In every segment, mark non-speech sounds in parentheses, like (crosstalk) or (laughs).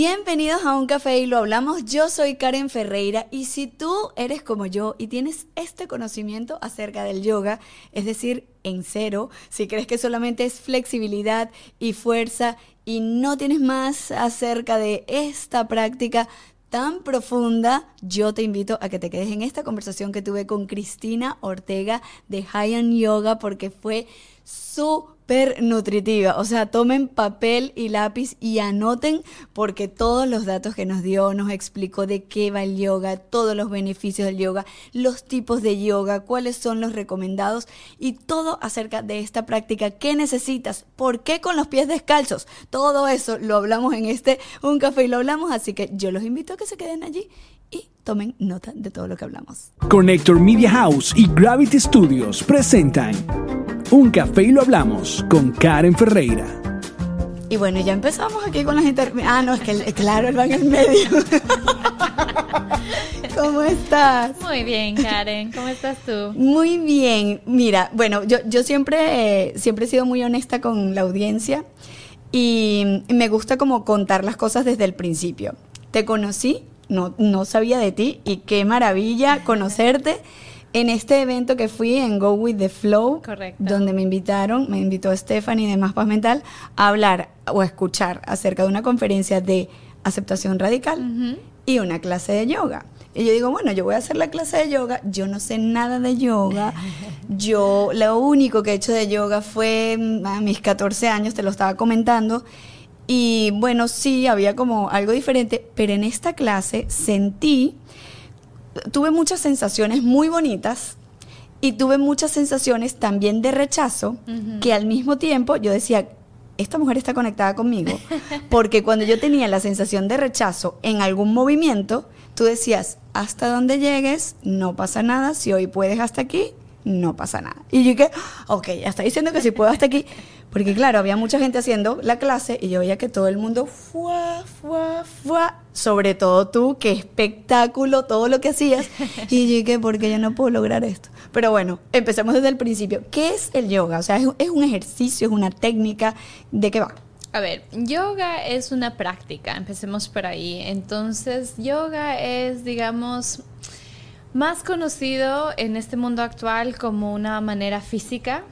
Bienvenidos a Un Café y lo hablamos. Yo soy Karen Ferreira y si tú eres como yo y tienes este conocimiento acerca del yoga, es decir, en cero, si crees que solamente es flexibilidad y fuerza y no tienes más acerca de esta práctica, tan profunda, yo te invito a que te quedes en esta conversación que tuve con Cristina Ortega de High Yoga porque fue súper nutritiva. O sea, tomen papel y lápiz y anoten porque todos los datos que nos dio nos explicó de qué va el yoga, todos los beneficios del yoga, los tipos de yoga, cuáles son los recomendados y todo acerca de esta práctica. ¿Qué necesitas? ¿Por qué con los pies descalzos? Todo eso lo hablamos en este Un Café y lo hablamos, así que yo los invito a que se queden allí y tomen nota de todo lo que hablamos. Connector Media House y Gravity Studios presentan Un Café y lo hablamos con Karen Ferreira. Y bueno, ya empezamos aquí con las inter... Ah, no, es que claro, él va en el medio. (laughs) ¿Cómo estás? Muy bien, Karen. ¿Cómo estás tú? Muy bien. Mira, bueno, yo, yo siempre, siempre he sido muy honesta con la audiencia y me gusta como contar las cosas desde el principio. Te conocí no, no sabía de ti y qué maravilla (laughs) conocerte en este evento que fui en Go With The Flow, donde me invitaron, me invitó Stephanie de Más Paz Mental a hablar o a escuchar acerca de una conferencia de aceptación radical y una clase de yoga. Y yo digo, bueno, yo voy a hacer la clase de yoga, yo no sé nada de yoga, (laughs) yo lo único que he hecho de yoga fue mm, a mis 14 años, te lo estaba comentando, y bueno, sí, había como algo diferente, pero en esta clase sentí, tuve muchas sensaciones muy bonitas y tuve muchas sensaciones también de rechazo, que al mismo tiempo yo decía, esta mujer está conectada conmigo, (laughs) porque cuando yo tenía la sensación de rechazo en algún movimiento, tú decías, hasta donde llegues, no pasa nada, si hoy puedes hasta aquí, no pasa nada. Y yo dije, ok, ya está diciendo que si puedo hasta aquí. (laughs) Porque claro, había mucha gente haciendo la clase y yo veía que todo el mundo fuá, fuá, fuá. Sobre todo tú, qué espectáculo, todo lo que hacías. (laughs) Y yo dije, ¿por qué yo no puedo lograr esto? Pero bueno, empecemos desde el principio. ¿Qué es el yoga? O sea, es, un ejercicio, es una técnica. ¿De qué va? A ver, yoga es una práctica, empecemos por ahí. Entonces, yoga es, digamos, más conocido en este mundo actual como una manera física,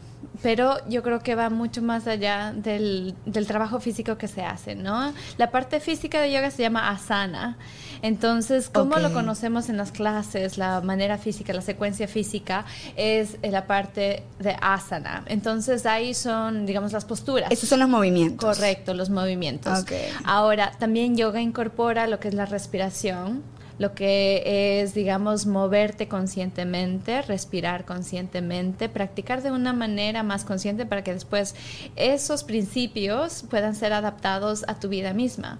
pero yo creo que va mucho más allá del, trabajo físico que se hace, ¿no? La parte física de yoga se llama asana. Entonces, ¿cómo lo conocemos en las clases? La manera física, la secuencia física es la parte de asana. Entonces, ahí son, digamos, las posturas. Esos son los movimientos. Correcto, los movimientos. Ahora, también yoga incorpora lo que es la respiración lo que es, digamos, moverte conscientemente, respirar conscientemente, practicar de una manera más consciente para que después esos principios puedan ser adaptados a tu vida misma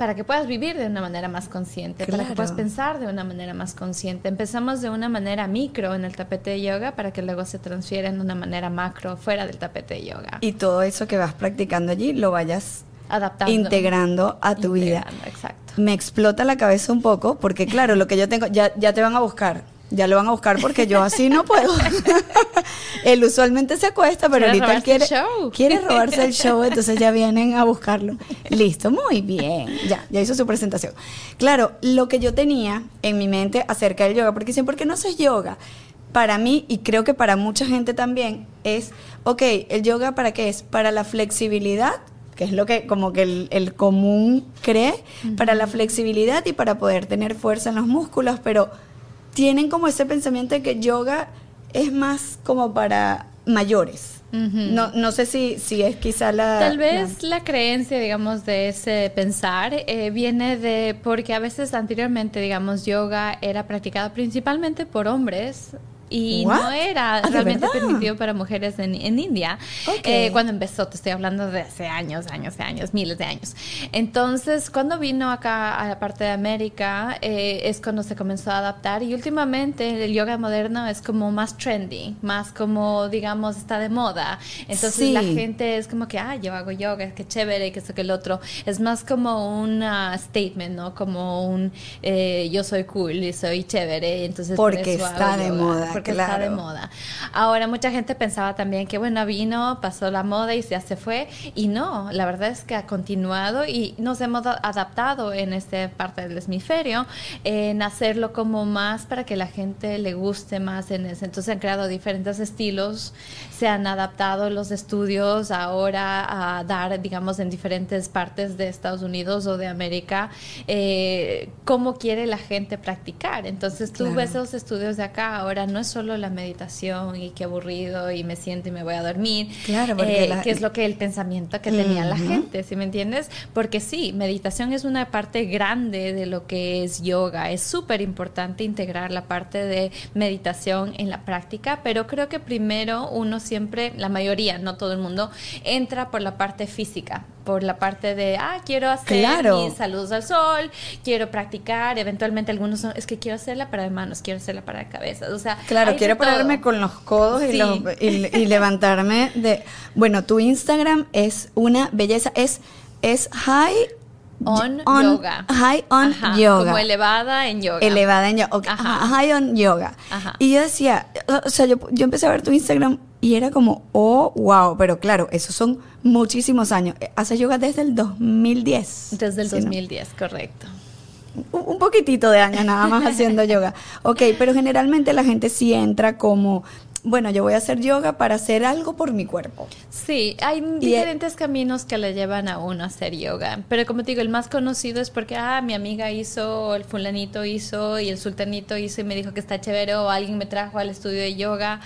para que puedas vivir de una manera más consciente, para que puedas pensar de una manera más consciente. Empezamos de una manera micro en el tapete de yoga para que luego se transfiera en una manera macro fuera del tapete de yoga. Y todo eso que vas practicando allí lo vayas adaptando, integrando a tu vida. Exacto. Me explota la cabeza un poco porque claro, lo que yo tengo, ya, ya te van a buscar. Ya lo van a buscar porque yo así no puedo. (laughs) él usualmente se acuesta, pero ahorita él quiere, quiere robarse el show, entonces ya vienen a buscarlo. Listo, muy bien. Ya, ya hizo su presentación. Claro, lo que yo tenía en mi mente acerca del yoga, porque dicen, ¿por qué no haces yoga? Para mí, y creo que para mucha gente también, es, ok, ¿el yoga para qué es? Para la flexibilidad que es lo que como que el, común cree, para la flexibilidad y para poder tener fuerza en los músculos, pero tienen como ese pensamiento de que yoga es más como para mayores. no, no sé si, si es quizá la... Tal vez la, creencia, digamos, de ese pensar eh, viene de porque a veces anteriormente, digamos, yoga era practicado principalmente por hombres y no era ah, realmente permitido para mujeres en, en India eh, cuando empezó, te estoy hablando de hace años, años, años, miles de años. Entonces, cuando vino acá a la parte de América, eh, es cuando se comenzó a adaptar y últimamente el yoga moderno es como más trendy, más como, digamos, está de moda. Entonces la gente es como que, ah, yo hago yoga, qué chévere, que eso, que el otro. Es más como un statement, ¿no? Como un, eh, yo soy cool y soy chévere. Entonces, porque está de moda porque está de moda. Ahora, mucha gente pensaba también que, bueno, vino, pasó la moda y ya se fue. Y no, la verdad es que ha continuado y nos hemos adaptado en esta parte del hemisferio en hacerlo como más para que la gente le guste más en ese. Entonces han creado diferentes estilos, se han adaptado los estudios ahora a dar, digamos, en diferentes partes de Estados Unidos o de América, eh, cómo quiere la gente practicar. Entonces tú ves esos estudios de acá, ahora no es solo la meditación y qué aburrido y me siento y me voy a dormir, claro, eh, que es lo que el pensamiento que tenía la gente, ¿sí me entiendes? Porque sí, meditación es una parte grande de lo que es yoga, es súper importante integrar la parte de meditación en la práctica, pero creo que primero uno siempre, la mayoría, no todo el mundo, entra por la parte física por la parte de, ah, quiero hacer mis saludos al sol, quiero practicar, eventualmente algunos son, es que quiero hacerla para de manos, quiero hacerla para de cabeza, o sea... Claro, quiero pararme con los codos y, y, levantarme de... Bueno, tu Instagram es una belleza, es, es high... On, yoga. High on yoga. Como elevada en yoga. Elevada en yoga. High on yoga. Y yo decía, o sea, yo, yo empecé a ver tu Instagram y era como, oh, wow, pero claro, esos son muchísimos años. Hace yoga desde el 2010. Desde el 2010, correcto. Un poquitito de años nada más haciendo yoga. Ok, pero generalmente la gente sí entra como bueno, yo voy a hacer yoga para hacer algo por mi cuerpo. Sí, hay diferentes caminos que le llevan a uno a hacer yoga, pero como te digo, el más conocido es porque, ah, mi amiga hizo, el fulanito hizo y el sultanito hizo y me dijo que está chévere o alguien me trajo al estudio de yoga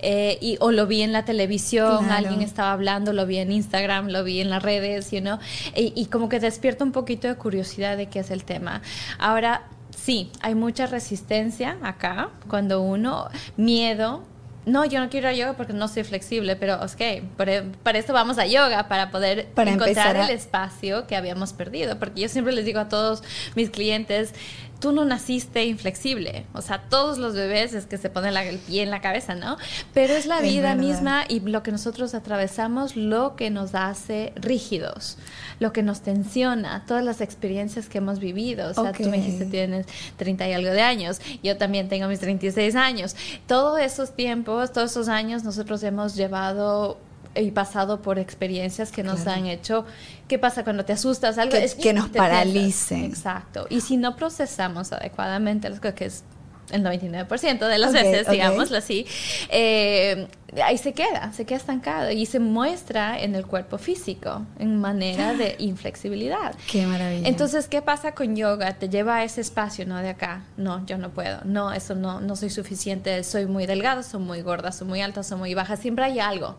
eh, y, o lo vi en la televisión, alguien estaba hablando, lo vi en Instagram, lo vi en las redes, you know, y, y como que despierta un poquito de curiosidad de qué es el tema. Ahora, sí, hay mucha resistencia acá cuando uno, miedo, no, yo no quiero ir a yoga porque no soy flexible, pero ok, para, esto vamos a yoga, para poder encontrar el espacio que habíamos perdido. Porque yo siempre les digo a todos mis clientes, tú no naciste inflexible. O sea, todos los bebés es que se ponen el pie en la cabeza, ¿no? Pero es la vida misma y lo que nosotros atravesamos lo que nos hace rígidos, lo que nos tensiona, todas las experiencias que hemos vivido. O sea, tú me dijiste tienes 30 y algo de años, yo también tengo mis 36 años. Todos esos tiempos, todos esos años nosotros hemos llevado y pasado por experiencias que nos han hecho. ¿Qué pasa cuando te asustas? Algo que, es que nos paralicen. Exacto. Y si no procesamos adecuadamente, que es el 99% de las veces, digámoslo así, eh, ahí se queda, se queda estancado y se muestra en el cuerpo físico en manera de (gasps) inflexibilidad. Qué maravilla. Entonces, ¿qué pasa con yoga? Te lleva a ese espacio, ¿no? De acá. No, yo no puedo. No, eso no, no soy suficiente. Soy muy delgado, soy muy gorda, soy muy alta, soy muy baja. Siempre hay algo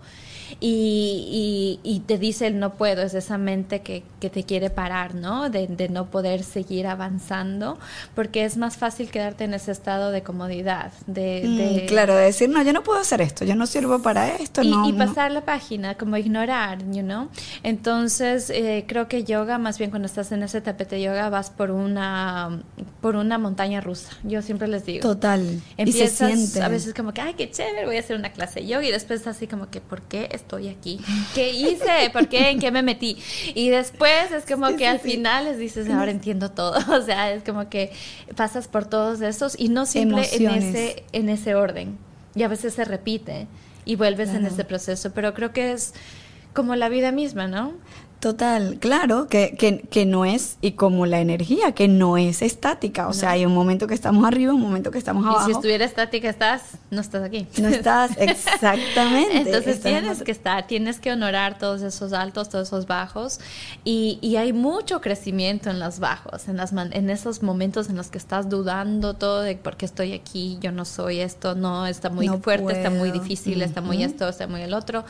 y, y, te dice el no puedo, es esa mente que, que te quiere parar, ¿no? De, de, no poder seguir avanzando, porque es más fácil quedarte en ese estado de comodidad. De, mm, claro, de decir, no, yo no puedo hacer esto, yo no sirvo para esto. Y, no, y pasar la página, como ignorar, you know? Entonces, eh, creo que yoga, más bien cuando estás en ese tapete de yoga, vas por una, por una montaña rusa. Yo siempre les digo. Total. Empiezas y se siente. a veces como que, ay, qué chévere, voy a hacer una clase de yoga, y después así como que, ¿por qué estoy aquí? ¿Qué hice? ¿Por qué? ¿En qué me metí? Y después es como que al final les dices, ahora entiendo todo. (laughs) O sea, es como que pasas por todos esos y no siempre en ese, en ese orden. Y a veces se repite y vuelves en ese proceso. Pero creo que es como la vida misma, ¿no? Total, claro, que, que, que, no es, y como la energía, que no es estática. O sea, hay un momento que estamos arriba, un momento que estamos abajo. Y si estuviera estática, estás, no estás aquí. No estás, (laughs) exactamente. Entonces tienes que estar, tienes que honorar todos esos altos, todos esos bajos. Y, y hay mucho crecimiento en los bajos, en, las en esos momentos en los que estás dudando todo de por qué estoy aquí, yo no soy esto, no, está muy fuerte, está muy difícil, está muy esto, está muy el otro.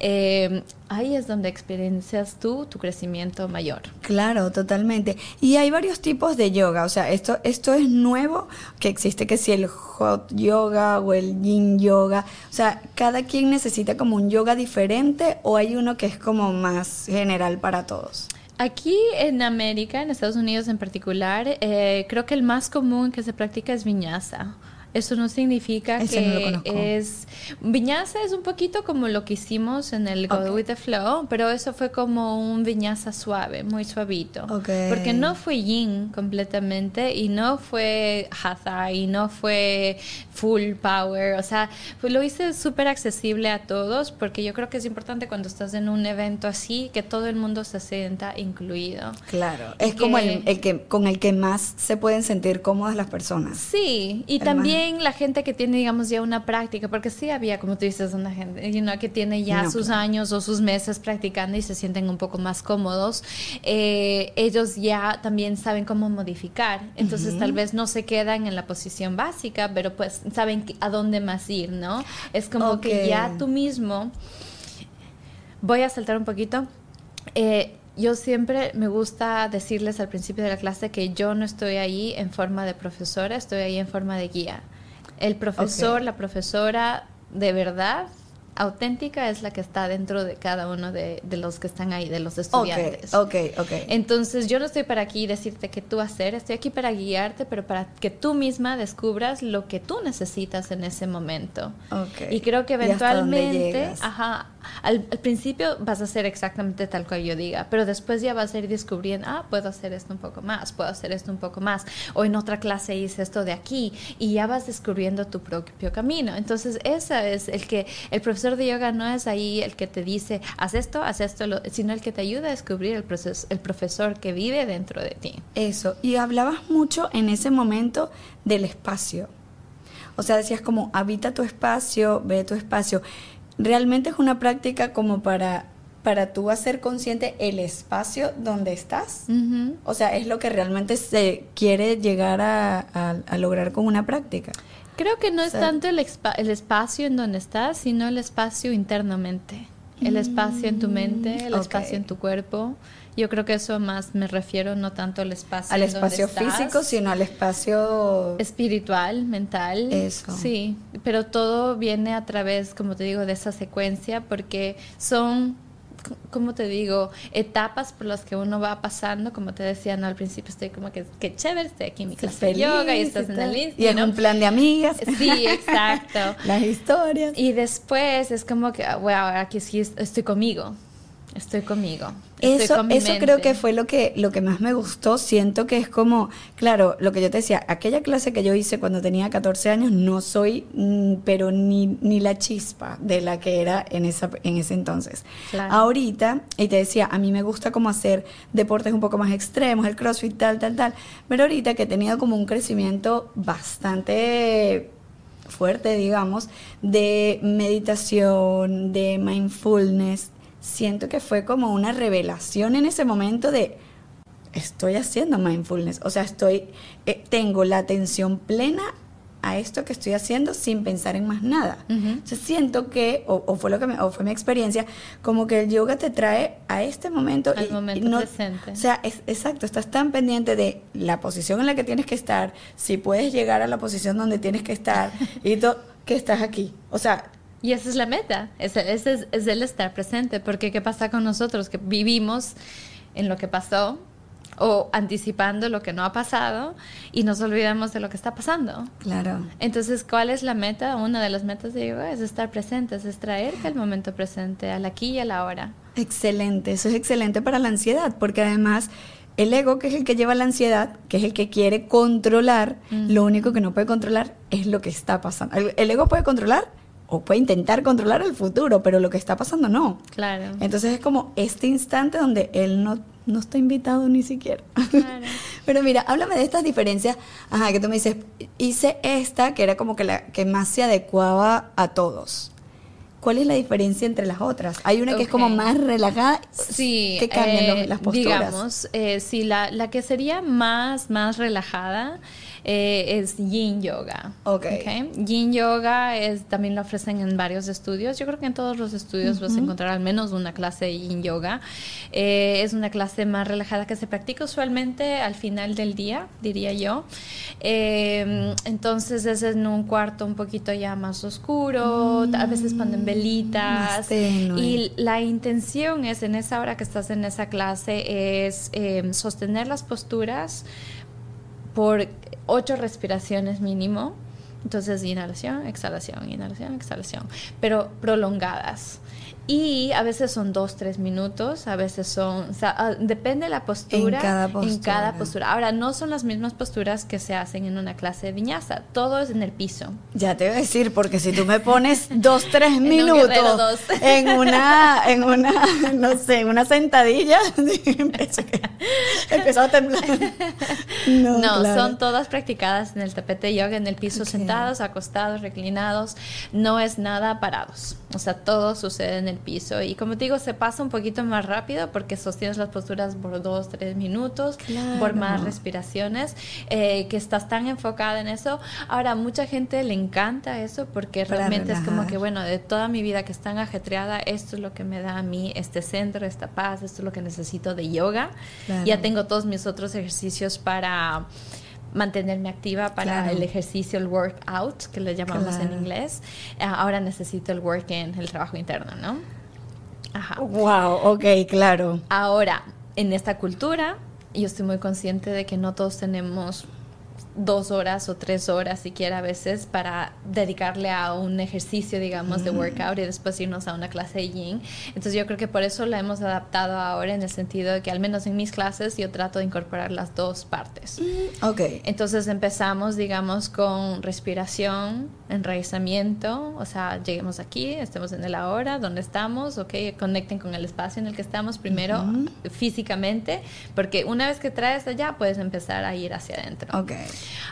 Eh, ahí es donde experiencias tú tu crecimiento mayor. Claro, totalmente. Y hay varios tipos de yoga, o sea, esto, esto es nuevo, que existe que si el hot yoga o el yin yoga, o sea, cada quien necesita como un yoga diferente o hay uno que es como más general para todos. Aquí en América, en Estados Unidos en particular, eh, creo que el más común que se practica es viñasa Eso no significa que es... Viñasa es un poquito como lo que hicimos en el Go With The Flow, pero eso fue como un viñasa suave, muy suavito. Porque no fue yin completamente y no fue hatha y no fue full power. O sea, pues lo hice súper accesible a todos porque yo creo que es importante cuando estás en un evento así que todo el mundo se sienta incluido. Claro, es como el, que con el que más se pueden sentir cómodas las personas. Sí, y también la gente que tiene, digamos, ya una práctica, porque sí había, como tú dices, una gente que tiene ya sus años o sus meses practicando y se sienten un poco más cómodos, eh, ellos ya también saben cómo modificar. Entonces, tal vez no se quedan en la posición básica, pero pues saben a dónde más ir, ¿no? Es como que ya tú mismo. Voy a saltar un poquito. Eh, yo siempre me gusta decirles al principio de la clase que yo no estoy ahí en forma de profesora, estoy ahí en forma de guía. El profesor, la profesora de verdad auténtica es la que está dentro de cada uno de, los que están ahí, de los estudiantes. Ok, ok, Entonces yo no estoy para aquí decirte qué tú hacer, estoy aquí para guiarte, pero para que tú misma descubras lo que tú necesitas en ese momento. Okay. Y creo que eventualmente, ajá, al, principio vas a hacer exactamente tal cual yo diga, pero después ya vas a ir descubriendo, ah, puedo hacer esto un poco más, puedo hacer esto un poco más, o en otra clase hice esto de aquí, y ya vas descubriendo tu propio camino. Entonces, esa es el que el profesor de yoga no es ahí el que te dice, haz esto, haz esto, sino el que te ayuda a descubrir el, proceso, el profesor que vive dentro de ti. Eso, y hablabas mucho en ese momento del espacio. O sea, decías como, habita tu espacio, ve tu espacio realmente es una práctica como para para tú hacer consciente el espacio donde estás. O sea, es lo que realmente se quiere llegar a, lograr con una práctica. Creo que no es tanto el, el, espacio en donde estás, sino el espacio internamente. El espacio en tu mente, el espacio en tu cuerpo. Yo creo que eso más me refiero no tanto al espacio. Al espacio físico, sino al espacio espiritual, mental. Eso. Sí, pero todo viene a través, como te digo, de esa secuencia porque son como te digo, etapas por las que uno va pasando, como te decía no, al principio, estoy como que, qué chévere, estoy aquí en mi clase de yoga y estás en el Y en un plan de amigas. Sí, (laughs) exacto. Las historias. Y después es como que, wow, aquí sí estoy conmigo, estoy conmigo. eso, eso creo que fue lo que, lo que más me gustó. Siento que es como, claro, lo que yo te decía, aquella clase que yo hice cuando tenía 14 años, no soy, mm, pero ni, ni la chispa de la que era en, esa, en ese entonces. Ahorita, y te decía, a mí me gusta como hacer deportes un poco más extremos, el crossfit, tal, tal, tal. Pero ahorita que he tenido como un crecimiento bastante fuerte, digamos, de meditación, de mindfulness, siento que fue como una revelación en ese momento de estoy haciendo mindfulness, o sea, estoy eh, tengo la atención plena a esto que estoy haciendo sin pensar en más nada. siento que, o, fue lo que me, o fue mi experiencia, como que el yoga te trae a este momento. Al momento presente. O sea, es, exacto, estás tan pendiente de la posición en la que tienes que estar, si puedes llegar a la posición donde tienes que estar, (laughs) y todo, que estás aquí. O sea, y esa es la meta, ese, es, es, el estar presente, porque ¿qué pasa con nosotros? Que vivimos en lo que pasó o anticipando lo que no ha pasado y nos olvidamos de lo que está pasando. Claro. Entonces, ¿cuál es la meta? Una de las metas de yoga es estar presente, es traerte al momento presente, al aquí y a la hora. Excelente, eso es excelente para la ansiedad, porque además el ego, que es el que lleva la ansiedad, que es el que quiere controlar, lo único que no puede controlar es lo que está pasando. el ego puede controlar o puede intentar controlar el futuro, pero lo que está pasando no. Claro. Entonces es como este instante donde él no, no está invitado ni siquiera. Claro. (laughs) pero mira, háblame de estas diferencias. Ajá, que tú me dices, hice esta que era como que la que más se adecuaba a todos. ¿Cuál es la diferencia entre las otras? Hay una que es como más relajada. Sí. ¿Qué cambian eh, las posturas? Digamos, eh, sí, la, la que sería más, más relajada eh, es Yin Yoga. Okay. Yin Yoga es, también lo ofrecen en varios estudios. Yo creo que en todos los estudios vas a encontrar al menos una clase de Yin Yoga. Eh, es una clase más relajada que se practica usualmente al final del día, diría yo. Eh, entonces es en un cuarto un poquito ya más oscuro, a veces ponen velitas. Y la intención es en esa hora que estás en esa clase es sostener las posturas por ocho respiraciones mínimo Entonces, inhalación, exhalación, inhalación, exhalación, pero prolongadas. Y a veces son dos, tres minutos, a veces son, o sea, ah, depende de la postura en cada postura. en cada postura. Ahora, no son las mismas posturas que se hacen en una clase de viñaza, todo es en el piso. Ya te voy a decir, porque si tú me pones (laughs) dos, tres minutos (laughs) en una, en una, no sé, en una sentadilla, (laughs) empezó a temblar. No, son todas practicadas en el tapete yoga, en el piso, sentados, acostados, reclinados, no es nada parados. O sea, todo sucede en el piso. Y como te digo, se pasa un poquito más rápido porque sostienes las posturas por dos, tres minutos, por más respiraciones, eh, que estás tan enfocada en eso. Ahora, mucha gente le encanta eso porque realmente es como que, bueno, de toda mi vida que es tan ajetreada, esto es lo que me da a mí este centro, esta paz, esto es lo que necesito de yoga. Ya tengo todos mis otros ejercicios para mantenerme activa para el ejercicio, el workout, que le llamamos en inglés. Eh, ahora necesito el work in, el trabajo interno, ¿no? Ajá. Wow, ok, claro. Ahora, en esta cultura, yo estoy muy consciente de que no todos tenemos dos horas o tres horas siquiera a veces para dedicarle a un ejercicio, digamos, de workout y después irnos a una clase de yin. Entonces yo creo que por eso la hemos adaptado ahora en el sentido de que al menos en mis clases yo trato de incorporar las dos partes. Mm, ok. Entonces empezamos, digamos, con respiración, enraizamiento, o sea, lleguemos aquí, estemos en el ahora, donde estamos, ok, conecten con el espacio en el que estamos primero físicamente, porque una vez que traes allá puedes empezar a ir hacia adentro. Ok.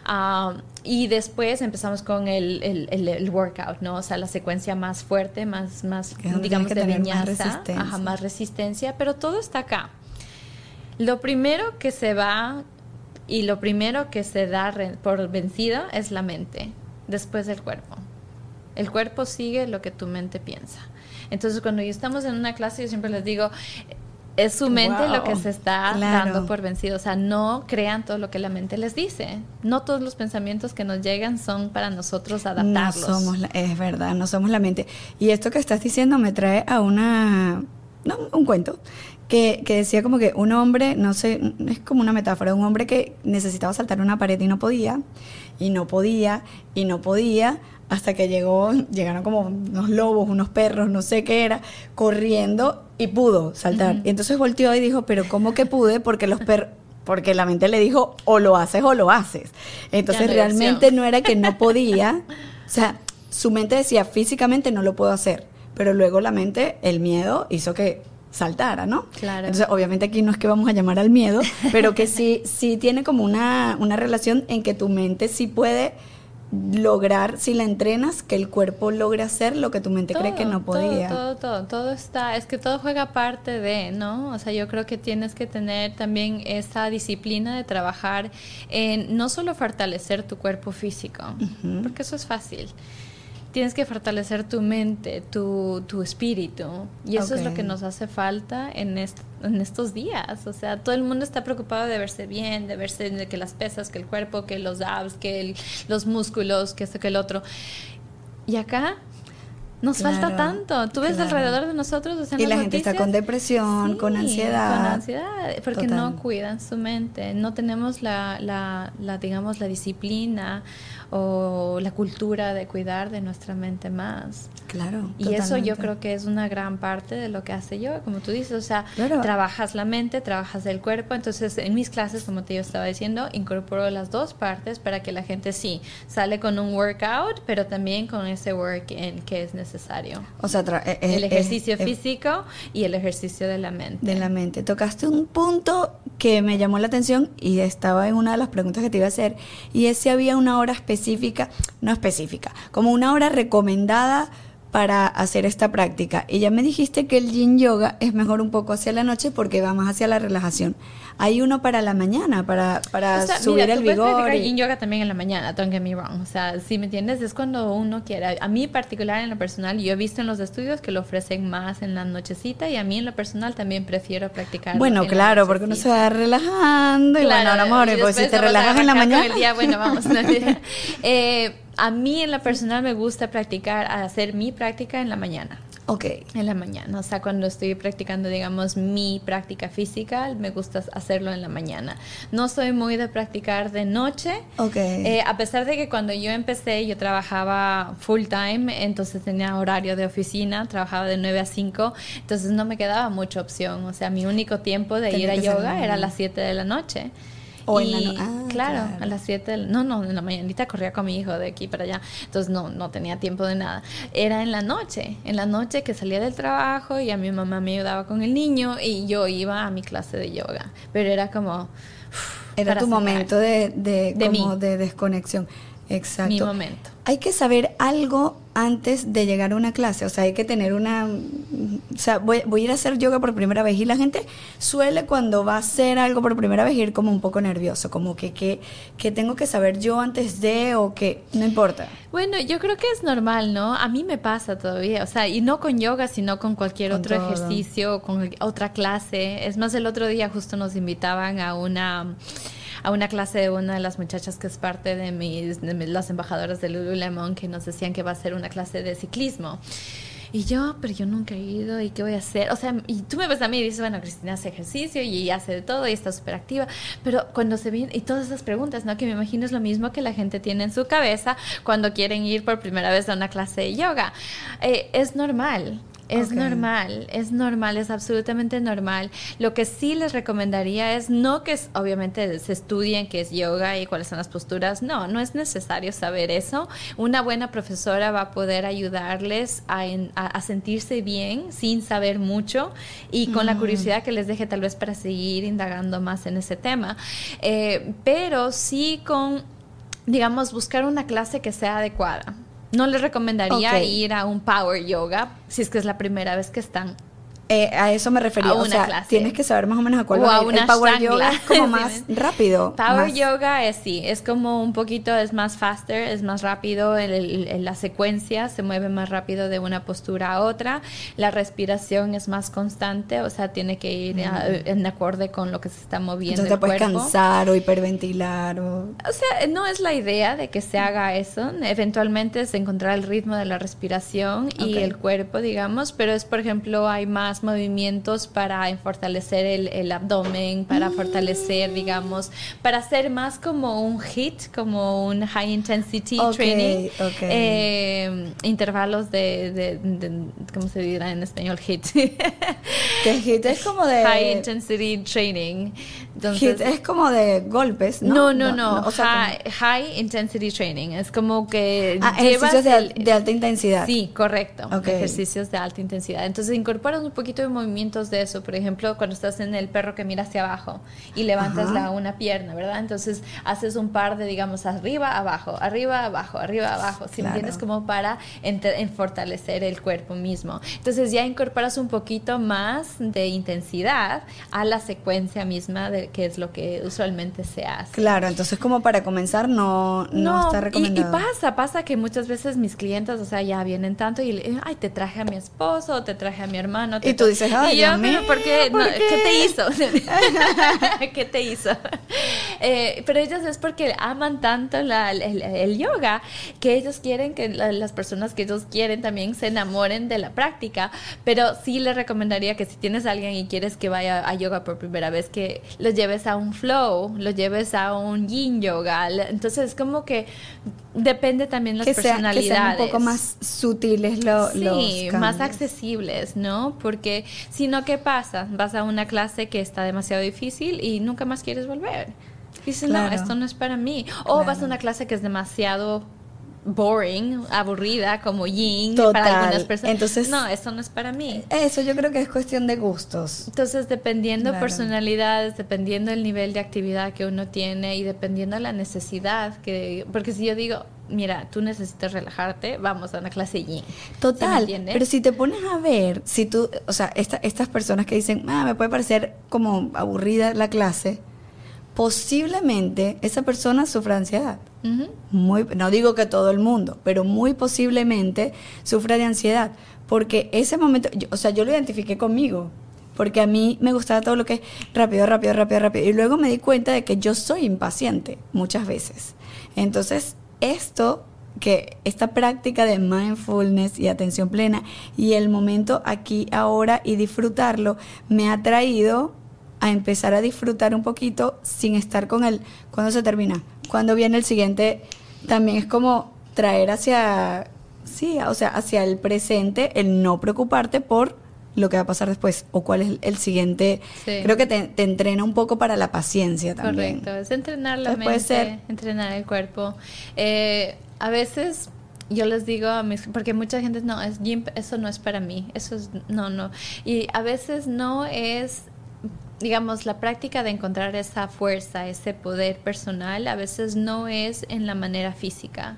Ah, y después empezamos con el, el, workout, ¿no? O sea, la secuencia más fuerte, más, más digamos, de viñaza, más resistencia. más resistencia, pero todo está acá. Lo primero que se va y lo primero que se da por vencido es la mente, después el cuerpo. El cuerpo sigue lo que tu mente piensa. Entonces, cuando estamos en una clase, yo siempre les digo, es su mente lo que se está dando por vencido. O sea, no crean todo lo que la mente les dice. No todos los pensamientos que nos llegan son para nosotros adaptarlos. No somos, es verdad, no somos la mente. Y esto que estás diciendo me trae a una, no, un cuento que, que, decía como que un hombre, no sé, es como una metáfora, un hombre que necesitaba saltar una pared y no podía, y no podía, y no podía, hasta que llegó, llegaron como unos lobos, unos perros, no sé qué era, corriendo y pudo saltar. Y entonces volteó y dijo, pero ¿cómo que pude? Porque los perros porque la mente le dijo o lo haces o lo haces. Entonces realmente no era que no podía, o sea, su mente decía físicamente no lo puedo hacer, pero luego la mente, el miedo hizo que saltara, ¿no? Claro. Entonces, obviamente aquí no es que vamos a llamar al miedo, pero que sí, sí tiene como una, una relación en que tu mente sí puede lograr, si la entrenas, que el cuerpo logre hacer lo que tu mente cree que no podía. Todo, todo, todo, está, es que todo juega parte de, ¿no? O sea, yo creo que tienes que tener también esa disciplina de trabajar en no solo fortalecer tu cuerpo físico, porque eso es fácil, tienes que fortalecer tu mente, tu, tu espíritu. Y eso es lo que nos hace falta en, en estos días. O sea, todo el mundo está preocupado de verse bien, de verse de que las pesas, que el cuerpo, que los abs, que los músculos, que esto, que el otro. Y acá nos falta tanto. Tú ves alrededor de nosotros. y la gente está con depresión, con ansiedad. Con ansiedad, porque no cuidan su mente. No tenemos la, la, la, digamos, la disciplina o la cultura de cuidar de nuestra mente más. Claro. Y eso yo creo que es una gran parte de lo que hace yo, como tú dices, o sea, trabajas la mente, trabajas el cuerpo, entonces en mis clases, como te yo estaba diciendo, incorporo las dos partes para que la gente sí sale con un workout, pero también con ese work en que es necesario. O sea, eh, eh, el ejercicio eh, físico y el ejercicio de la mente. De la mente. Tocaste un punto que me llamó la atención y estaba en una de las preguntas que te iba a hacer, y es si había una hora específica, no específica, como una hora recomendada para hacer esta práctica. Y ya me dijiste que el yin yoga es mejor un poco hacia la noche porque va más hacia la relajación. Hay uno para la mañana, para, para subir el vigor. Puedes yin yoga también en la mañana, don't get me wrong. O sea, si me entiendes, es cuando uno quiera. A mí particular en lo personal, yo he visto en los estudios que lo ofrecen más en la nochecita y a mí en lo personal también prefiero practicar. Bueno, claro, porque uno se va relajando y bueno, amor, pues si te relajas en la mañana. El día, bueno, vamos. (laughs) eh, a mí en la personal me gusta practicar, hacer mi práctica en la mañana. Ok. En la mañana, o sea, cuando estoy practicando, digamos, mi práctica física, me gusta hacerlo en la mañana. No soy muy de practicar de noche. Ok. Eh, a pesar de que cuando yo empecé, yo trabajaba full time, entonces tenía horario de oficina, trabajaba de 9 a 5, entonces no me quedaba mucha opción. O sea, mi único tiempo de ir a yoga era a las 7 de la noche. O en la ah, claro, a las 7, no, no, en la mañanita corría con mi hijo de aquí para allá, entonces no, no tenía tiempo de nada. Era en la noche, en la noche que salía del trabajo y a mi mamá me ayudaba con el niño y yo iba a mi clase de yoga, pero era como... era tu momento de, de, de desconexión. Exacto. Mi momento. Hay que saber algo antes de llegar a una clase, o sea, hay que tener una... O sea, voy, a ir a hacer yoga por primera vez y la gente suele cuando va a hacer algo por primera vez ir como un poco nervioso, como que, que, tengo que saber yo antes de o que no importa. Bueno, yo creo que es normal, ¿no? A mí me pasa todavía, o sea, y no con yoga, sino con cualquier otro ejercicio, con otra clase. Es más, el otro día justo nos invitaban a una a una clase de una de las muchachas que es parte de, mis, de las embajadoras de Lululemon que nos decían que va a ser una clase de ciclismo. Y yo, pero yo nunca he ido, ¿y qué voy a hacer? O sea, y tú me ves a mí y dices, bueno, Cristina hace ejercicio y hace de todo y está súper activa, pero cuando se vienen, y todas esas preguntas, ¿no? Que me imagino es lo mismo que la gente tiene en su cabeza cuando quieren ir por primera vez a una clase de yoga. Eh, es normal, es normal, es normal, es absolutamente normal. Lo que sí les recomendaría es no que obviamente se estudien qué es yoga y cuáles son las posturas. No, no es necesario saber eso. Una buena profesora va a poder ayudarles a, sentirse bien sin saber mucho y con la mm. curiosidad que les deje tal vez para seguir indagando más en ese tema. Eh, pero sí con, digamos, buscar una clase que sea adecuada. No les recomendaría ir a un power yoga si es que es la primera vez que están eh, a eso me refería. o sea, tienes que saber más o menos a cuál va a El power yoga es como (laughs) más rápido. Power yoga es sí, es como un poquito, es más faster, es más rápido, el, la secuencia se mueve más rápido de una postura a otra, la respiración es más constante, o sea, tiene que ir en acorde con lo que se está moviendo. Entonces te puedes cansar o hiperventilar. O... o sea, no es la idea de que se haga eso, eventualmente es encontrar el ritmo de la respiración y el cuerpo, digamos, pero es, por ejemplo, hay más movimientos para fortalecer el, abdomen, para fortalecer, digamos, para hacer más como un HIT, como un High Intensity Training. Eh, intervalos de, ¿cómo se dirá en español? HIT. (laughs) que HIT es como de... High Intensity Training. HIT es como de golpes, ¿no? No, no, no. high, Intensity Training. Es como que... Ah, ejercicios de, alta intensidad. Sí, correcto. Ejercicios de alta intensidad. Entonces incorporas un poquito de movimientos de eso. Por ejemplo, cuando estás en el perro que mira hacia abajo y levantas la una pierna, ¿verdad? Entonces haces un par de, digamos, arriba, abajo, arriba, abajo, arriba, abajo. Si entiendes, como para en, fortalecer el cuerpo mismo. Entonces ya incorporas un poquito más de intensidad a la secuencia misma de que es lo que usualmente se hace. Claro, entonces como para comenzar no, no, está recomendado. Y, pasa, pasa que muchas veces mis clientes, o sea, ya vienen tanto y, ay, te traje a mi esposo, te traje a mi hermano, y tú dices, ay, Dios mío, ¿por qué? qué? te hizo? (laughs) (laughs) ¿Qué te hizo? Eh, pero ellos es porque aman tanto el, yoga que ellos quieren que las personas que ellos quieren también se enamoren de la práctica. Pero sí les recomendaría que si tienes a alguien y quieres que vaya a yoga por primera vez, que lo lleves a un flow, lo lleves a un yin yoga. Entonces, es como que depende también las personalidades. que sean un poco más sutiles lo, sí, más accesibles, ¿no? Porque porque si no, ¿qué pasa? Vas a una clase que está demasiado difícil y nunca más quieres volver. Dices, no, esto no es para mí. O vas a una clase que es demasiado boring, aburrida, como yin para algunas personas. Entonces, no, esto no es para mí. Eso yo creo que es cuestión de gustos. Entonces, dependiendo personalidades, dependiendo el nivel de actividad que uno tiene y dependiendo la necesidad que porque si yo digo, mira, tú necesitas relajarte, vamos a una clase yin. Total. pero si te pones a ver, si tú, o sea, estas personas que dicen, ah, me puede parecer como aburrida la clase, posiblemente esa persona sufra ansiedad. muy, no digo que todo el mundo, pero muy posiblemente sufra de ansiedad. Porque ese momento, o sea, yo lo identifiqué conmigo. Porque a mí me gustaba todo lo que es rápido, rápido, rápido, rápido. Y luego me di cuenta de que yo soy impaciente muchas veces. Entonces, esto que esta práctica de mindfulness y atención plena y el momento aquí, ahora y disfrutarlo me ha traído a empezar a disfrutar un poquito sin estar con él. ¿Cuándo se termina? ¿Cuándo viene el siguiente? También es como traer hacia, sí, o sea, hacia el presente el no preocuparte por lo que va a pasar después o cuál es el siguiente. Creo que te, entrena un poco para la paciencia también. Correcto, es entrenar la mente, entrenar el cuerpo. Eh, a veces yo les digo a mis, porque mucha gente no, es eso no es para mí, eso es, no, no. Y a veces no es digamos, la práctica de encontrar esa fuerza, ese poder personal, a veces no es en la manera física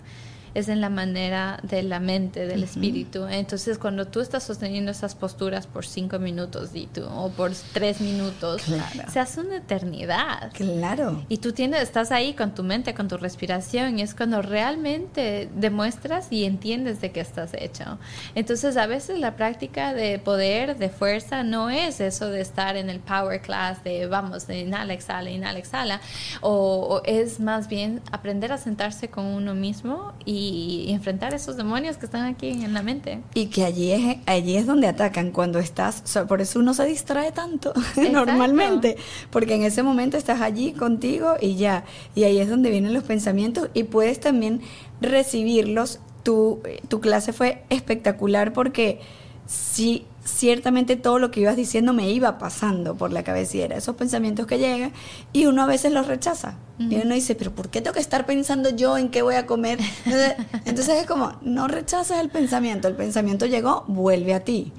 es en la manera de la mente, del espíritu. Entonces, cuando tú estás sosteniendo esas posturas por cinco minutos y tú, o por tres minutos, se hace una eternidad. Claro. Y tú tienes, estás ahí con tu mente, con tu respiración, y es cuando realmente demuestras y entiendes de qué estás hecho. Entonces, a veces la práctica de poder, de fuerza, no es eso de estar en el power class, de vamos, de inhala, exhala, inhala, exhala, o, o es más bien aprender a sentarse con uno mismo y y, enfrentar esos demonios que están aquí en la mente. Y que allí es, allí es donde atacan, cuando estás, por eso uno se distrae tanto (laughs) normalmente, porque en ese momento estás allí contigo y ya, y ahí es donde vienen los pensamientos y puedes también recibirlos. Tu, tu clase fue espectacular porque si ciertamente todo lo que ibas diciendo me iba pasando por la cabeza y era esos pensamientos que llegan y uno a veces los rechaza. Y uno dice, pero ¿por qué tengo que estar pensando yo en qué voy a comer? (laughs) Entonces es como, no rechazas el pensamiento, el pensamiento llegó, vuelve a ti.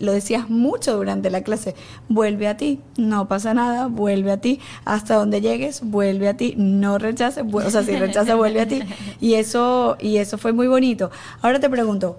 lo decías mucho durante la clase, vuelve a ti, no pasa nada, vuelve a ti, hasta donde llegues, vuelve a ti, no rechaces, o sea, si rechazas, vuelve a ti. (laughs) Y eso, y eso fue muy bonito. Ahora te pregunto,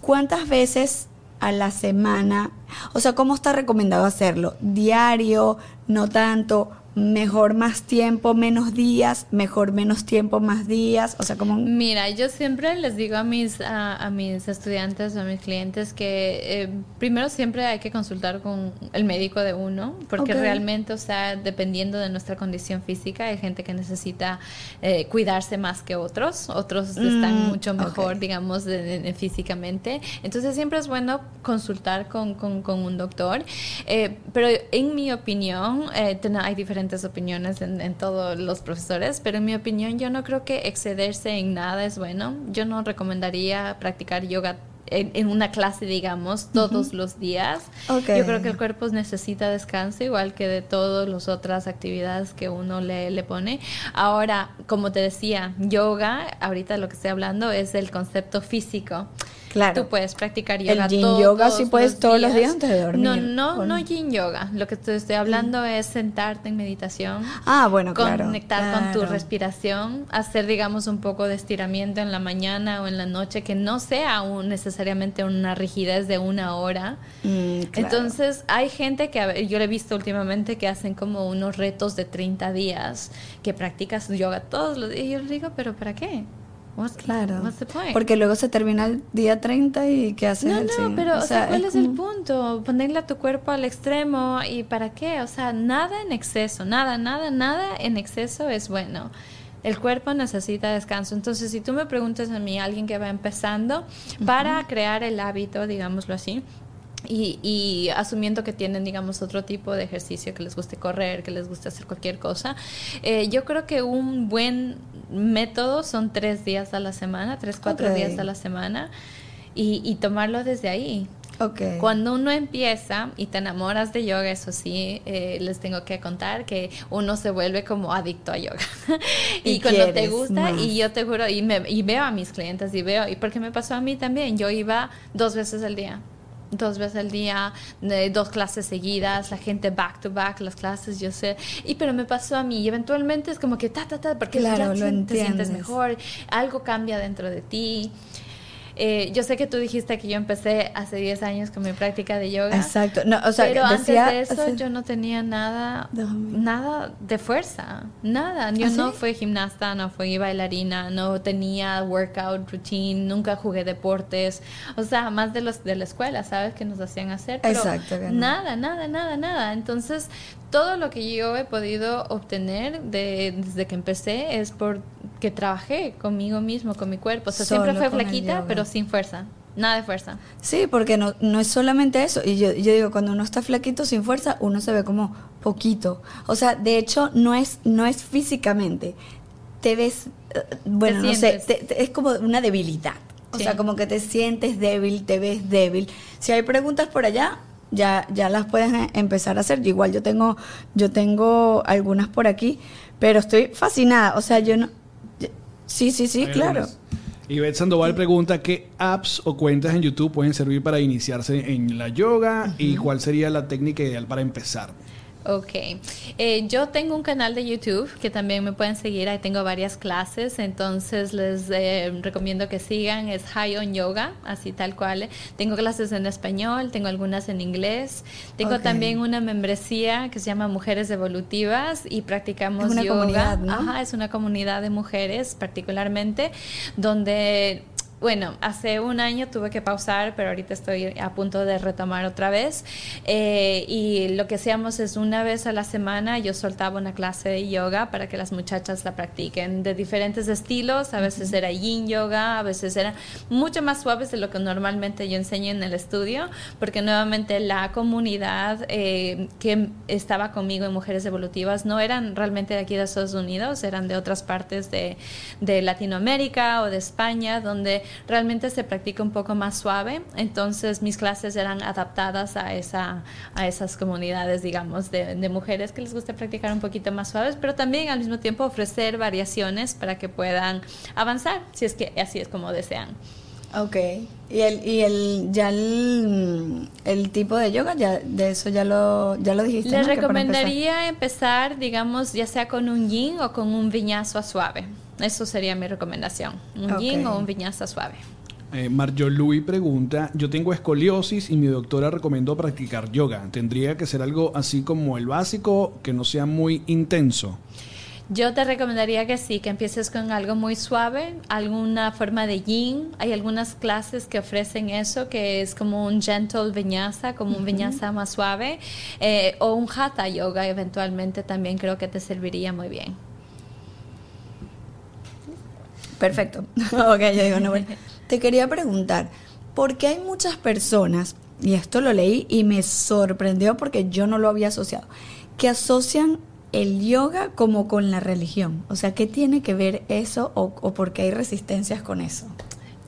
¿cuántas veces a la semana? O sea, ¿cómo está recomendado hacerlo? ¿Diario? ¿No tanto? Mejor más tiempo, menos días, mejor menos tiempo, más días, o sea, como... Mira, yo siempre les digo a mis, a, mis estudiantes, a mis clientes que eh, primero siempre hay que consultar con el médico de uno, porque realmente, o sea, dependiendo de nuestra condición física, hay gente que necesita eh, cuidarse más que otros, otros están mm, mucho mejor, digamos, físicamente, entonces siempre es bueno consultar con, con, con un doctor, eh, pero en mi opinión, hay diferentes opiniones en, todos los profesores, pero en mi opinión yo no creo que excederse en nada es bueno. Yo no recomendaría practicar yoga en, una clase, digamos, todos los días. Yo creo que el cuerpo necesita descanso, igual que de todas las otras actividades que uno le, le pone. Ahora, como te decía, yoga, ahorita lo que estoy hablando es el concepto físico. Claro. Tú puedes practicar yoga. El yin yoga sí puedes todos los días antes de dormir. No, no, no yin yoga. Lo que te estoy hablando es sentarte en meditación. Ah, bueno, claro. Conectar con tu respiración, hacer, digamos, un poco de estiramiento en la mañana o en la noche, que no sea un, necesariamente una rigidez de una hora. Mm, Entonces, hay gente que yo le he visto últimamente que hacen como unos retos de 30 días, que practicas yoga todos los días. Y yo les digo, ¿pero para qué? Claro. Porque luego se termina el día 30 y ¿qué haces? No, no, pero o sea, ¿cuál es, el punto? Ponerle a tu cuerpo al extremo y ¿para qué? O sea, nada en exceso, nada, nada, nada en exceso es bueno. El cuerpo necesita descanso. Entonces, si tú me preguntas a mí, alguien que va empezando, para crear el hábito, digámoslo así, y, y, asumiendo que tienen, digamos, otro tipo de ejercicio, que les guste correr, que les guste hacer cualquier cosa, eh, yo creo que un buen método son tres días a la semana, tres, cuatro días a la semana, y, y tomarlo desde ahí. Okay. Cuando uno empieza y te enamoras de yoga, eso sí, eh, les tengo que contar que uno se vuelve como adicto a yoga. (laughs) y, cuando te gusta, y yo te juro, y, me, y veo a mis clientes y veo, y porque me pasó a mí también, yo iba dos veces al día dos veces al día, dos clases seguidas, la gente back to back, las clases, yo sé. Y pero me pasó a mí y eventualmente es como que ta, ta, ta, porque claro, ya te sientes mejor, algo cambia dentro de ti. Eh, yo sé que tú dijiste que yo empecé hace 10 años con mi práctica de yoga. Exacto. No, o sea, pero antes de eso yo no tenía nada, nada de fuerza, nada. Yo ¿Ah, no fui gimnasta, no fui bailarina, no tenía workout routine, nunca jugué deportes. O sea, más de los de la escuela, ¿sabes? Que nos hacían hacer. Pero Exacto. Nada, nada, nada, nada. Entonces, todo lo que yo he podido obtener de, desde que empecé es por que trabajé conmigo mismo, con mi cuerpo. O sea, siempre fue flaquita, pero sin fuerza. Nada de fuerza. Sí, porque no, no es solamente eso. Y yo, yo digo, cuando uno está flaquito sin fuerza, uno se ve como poquito. O sea, de hecho, no es, no es físicamente. Te ves, eh, bueno, no sé, es como una debilidad. O sea, como que te sientes débil, te ves débil. Si hay preguntas por allá, ya, ya las puedes eh, empezar a hacer. Igual yo tengo, yo tengo algunas por aquí, pero estoy fascinada. O sea, yo no. Sí, sí, sí, claro. Y Beth Sandoval pregunta qué apps o cuentas en YouTube pueden servir para iniciarse en la yoga y cuál sería la técnica ideal para empezar. Ok. Eh, yo tengo un canal de YouTube que también me pueden seguir. Ahí tengo varias clases. Entonces les eh, recomiendo que sigan. Es High on Yoga, así tal cual. Tengo clases en español, tengo algunas en inglés. Tengo también una membresía que se llama Mujeres Evolutivas y practicamos es una yoga. Comunidad, ¿no? Ajá, es una comunidad de mujeres particularmente donde bueno, hace un año tuve que pausar, pero ahorita estoy a punto de retomar otra vez. Eh, y lo que hacíamos es una vez a la semana yo soltaba una clase de yoga para que las muchachas la practiquen de diferentes estilos. A veces era yin yoga, a veces era mucho más suaves de lo que normalmente yo enseño en el estudio, porque nuevamente la comunidad eh, que estaba conmigo en Mujeres Evolutivas no eran realmente de aquí de Estados Unidos, eran de otras partes de, de Latinoamérica o de España, donde realmente se practica un poco más suave, entonces mis clases eran adaptadas a, esa, a esas comunidades, digamos, de, mujeres que les gusta practicar un poquito más suaves, pero también al mismo tiempo ofrecer variaciones para que puedan avanzar, si es que así es como desean. Ok, y el, y el ya el, el, tipo de yoga, ya de eso ya lo, ya lo dijiste. Les recomendaría empezar. digamos, ya sea con un yin o con un viñazo suave. Eso sería mi recomendación. Un yin o un viñaza suave. Eh, pregunta, yo tengo escoliosis y mi doctora recomendó practicar yoga. ¿Tendría que ser algo así como el básico, que no sea muy intenso? Yo te recomendaría que sí, que empieces con algo muy suave, alguna forma de yin. Hay algunas clases que ofrecen eso, que es como un gentle vinyasa, como un vinyasa más suave, eh, o un hatha yoga eventualmente también creo que te serviría muy bien. Perfecto. (laughs) ok, yo digo, no, bueno. Te quería preguntar, ¿por qué hay muchas personas, y esto lo leí y me sorprendió porque yo no lo había asociado, que asocian el yoga como con la religión? O sea, ¿qué tiene que ver eso o, o por qué hay resistencias con eso?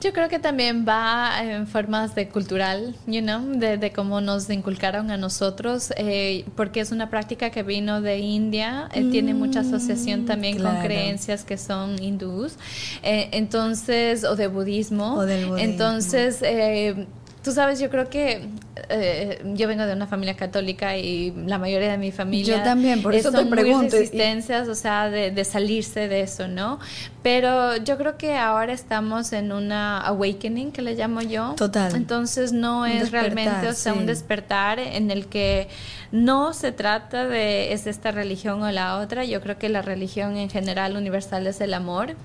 Yo creo que también va en formas de cultural, you know, de, cómo nos inculcaron a nosotros, eh, porque es una práctica que vino de India, eh, tiene mucha asociación mm, también con creencias que son hindús, eh, entonces, o de budismo. O del budismo. Entonces, Tú sabes, yo creo que eh, yo vengo de una familia católica y la mayoría de mi familia. Yo también, por eso son te pregunto. resistencias, o sea, de, salirse de eso, ¿no? Pero yo creo que ahora estamos en una awakening, que le llamo yo. Total. Entonces no es realmente, o sea, un despertar en el que no se trata de es esta religión o la otra. Yo creo que la religión en general universal es el amor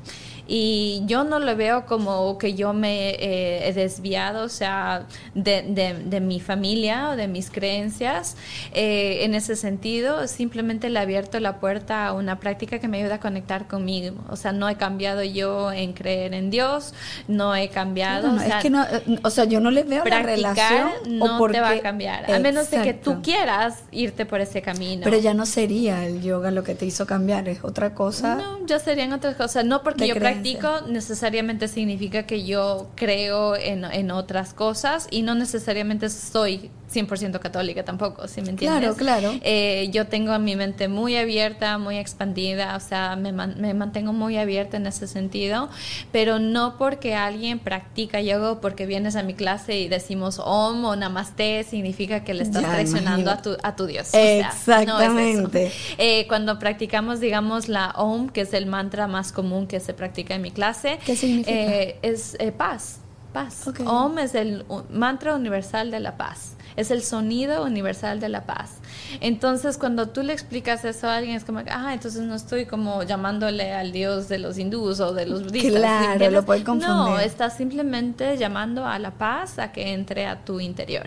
y yo no lo veo como que yo me eh, he desviado, o sea, de, de, mi familia o de mis creencias. Eh, en ese sentido, simplemente le he abierto la puerta a una práctica que me ayuda a conectar conmigo. O sea, no he cambiado yo en creer en Dios, no he cambiado. o sea, es que no, o sea, yo no le veo la relación. No te va a cambiar, a menos de que tú quieras irte por ese camino. Pero ya no sería el yoga lo que te hizo cambiar, es otra cosa. No, ya serían otras cosas. No porque yo practico necesariamente significa que yo creo en, en otras cosas y no necesariamente soy 100% católica tampoco, si me entiendes? Claro, claro. Eh, yo tengo mi mente muy abierta, muy expandida, o sea, me, me, mantengo muy abierta en ese sentido, pero no porque alguien practica yoga porque vienes a mi clase y decimos om o namaste, significa que le estás traicionando a tu, a tu Dios. Exactamente. Eh, cuando practicamos, digamos, la om, que es el mantra más común que se practica en mi clase, ¿qué significa? Eh, es paz. Paz. Om es el mantra universal de la paz es el sonido universal de la paz. Entonces, cuando tú le explicas eso a alguien, es como, ah, entonces no estoy como llamándole al dios de los hindús o de los budistas. Claro, lo confundir. No, estás simplemente llamando a la paz a que entre a tu interior.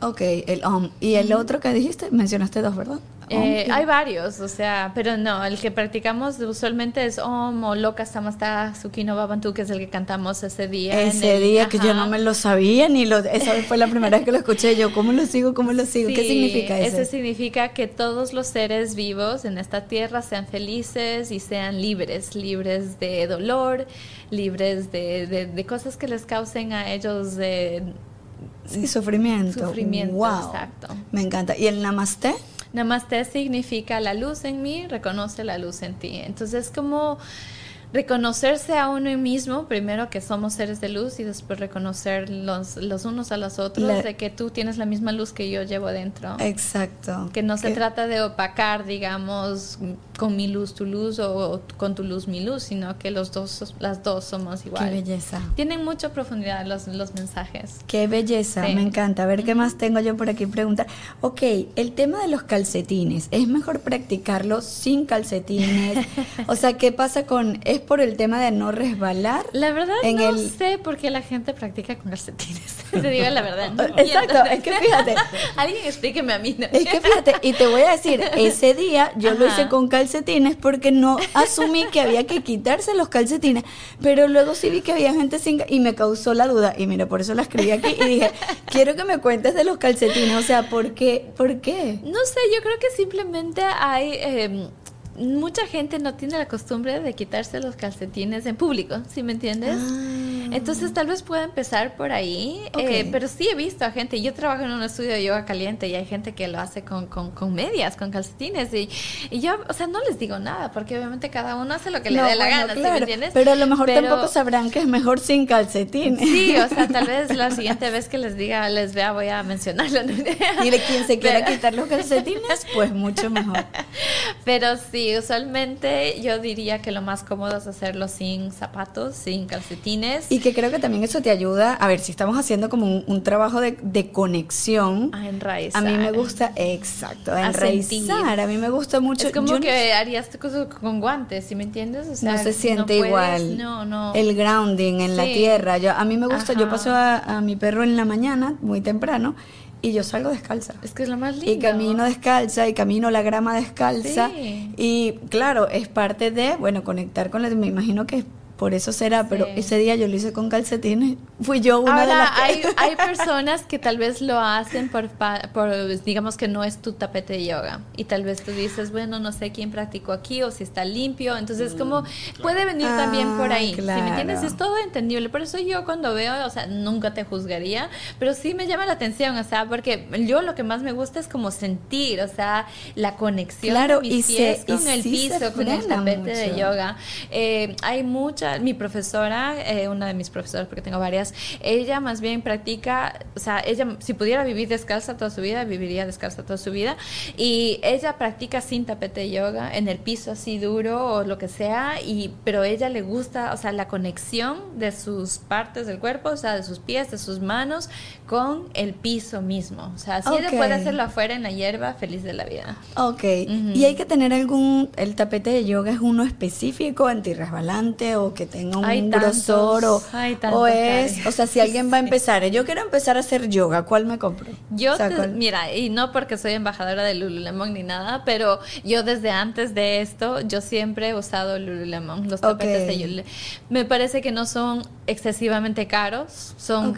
Ok, el om. Y el otro que dijiste, mencionaste dos, ¿verdad? Eh, hay varios, o sea, pero no, el que practicamos usualmente es Om o Loka Samasta Sukino Babantu, que es el que cantamos ese día. Ese día que yo no me lo sabía, ni lo, esa fue la primera vez que lo escuché yo. ¿Cómo lo sigo? ¿Cómo lo sigo? ¿Qué significa eso? Ese significa que todos los seres vivos en esta tierra sean felices y sean libres, libres de dolor, libres de, de, cosas que les causen a ellos de... Sí, sufrimiento. Sufrimiento, wow. exacto. Me encanta. ¿Y el namaste? Namaste significa la luz en mí, reconoce la luz en ti. Entonces, como reconocerse a uno mismo, primero que somos seres de luz y después reconocer los, los unos a los otros, de que tú tienes la misma luz que yo llevo dentro. Exacto. Que no se trata de opacar, digamos, con mi luz tu luz o con tu luz mi luz, sino que los dos, las dos somos igual. Qué belleza. Tienen mucha profundidad los, los mensajes. Qué belleza, me encanta. A ver qué más tengo yo por aquí preguntar. Ok, el tema de los calcetines, ¿es mejor practicarlo sin calcetines? (laughs) o sea, ¿qué pasa con por el tema de no resbalar? La verdad no sé por qué la gente practica con calcetines. (laughs) te digo la verdad. (laughs) Exacto, es que fíjate. (laughs) Alguien explíqueme a mí. Es que fíjate, y te voy a decir, ese día yo lo hice con calcetines porque no asumí que había que quitarse los calcetines, pero luego sí vi que había gente sin y me causó la duda y mira, por eso la escribí aquí y dije, quiero que me cuentes de los calcetines, o sea, ¿por qué? ¿Por qué? No sé, yo creo que simplemente hay eh, mucha gente no tiene la costumbre de quitarse los calcetines en público, ¿sí me entiendes? Ah. Entonces tal vez pueda empezar por ahí, eh, pero sí he visto a gente, yo trabajo en un estudio de yoga caliente y hay gente que lo hace con, con, medias, con calcetines y, y, yo, o sea, no les digo nada porque obviamente cada uno hace lo que le dé la gana, ¿sí me entiendes? Pero a lo mejor tampoco sabrán que es mejor sin calcetines. Sí, o sea, (laughs) tal vez la siguiente vez que les diga, les vea, voy a mencionarlo. Dile quien se quiera quitar los calcetines, pues mucho mejor. (laughs) Pero sí, usualmente yo diría que lo más cómodo es hacerlo sin zapatos, sin calcetines. Y que creo que también eso te ayuda, a ver, si estamos haciendo como un, trabajo de, conexión. A enraizar. A mí me gusta, exacto, a enraizar. A, mí me gusta mucho. Es como que harías cosas con guantes, ¿sí me entiendes? O sea, no se siente igual. No, no. El grounding en la tierra. Yo, a mí me gusta, yo paso a, mi perro en la mañana, muy temprano, y yo salgo descalza. Es que es lo más lindo. Y camino descalza y camino la grama descalza. Y claro, es parte de, bueno, conectar con la... Me imagino que por eso será, pero ese día yo lo hice con calcetines. Fui yo una de las hay, hay personas que tal vez lo hacen por, por, digamos que no es tu tapete de yoga. Y tal vez tú dices, bueno, no sé quién practicó aquí o si está limpio. Entonces, mm, como puede venir también por ahí. Claro. me entiendes? Es todo entendible. Por eso yo cuando veo, o sea, nunca te juzgaría, pero sí me llama la atención, o sea, porque yo lo que más me gusta es como sentir, o sea, la conexión claro, de mis y pies con el piso, con el tapete de yoga. Eh, hay mucha mi profesora, eh, una de mis profesoras, porque tengo varias, ella más bien practica, o sea, ella si pudiera vivir descalza toda su vida, viviría descalza toda su vida. Y ella practica sin tapete de yoga, en el piso así duro o lo que sea, y, pero ella le gusta, o sea, la conexión de sus partes del cuerpo, o sea, de sus pies, de sus manos, con el piso mismo. O sea, si ella puede hacerlo afuera en la hierba, feliz de la vida. Ok. ¿Y hay que tener algún, el tapete de yoga es uno específico, antirresbalante o que tenga un grosor o, o es, o sea, si alguien va a (laughs) empezar, yo quiero empezar a hacer yoga, ¿cuál me compro? Yo, mira, y no porque soy embajadora de Lululemon ni nada, pero yo desde antes de esto, yo siempre he usado Lululemon, los tapetes de Lululemon. Me parece que no son excesivamente caros, son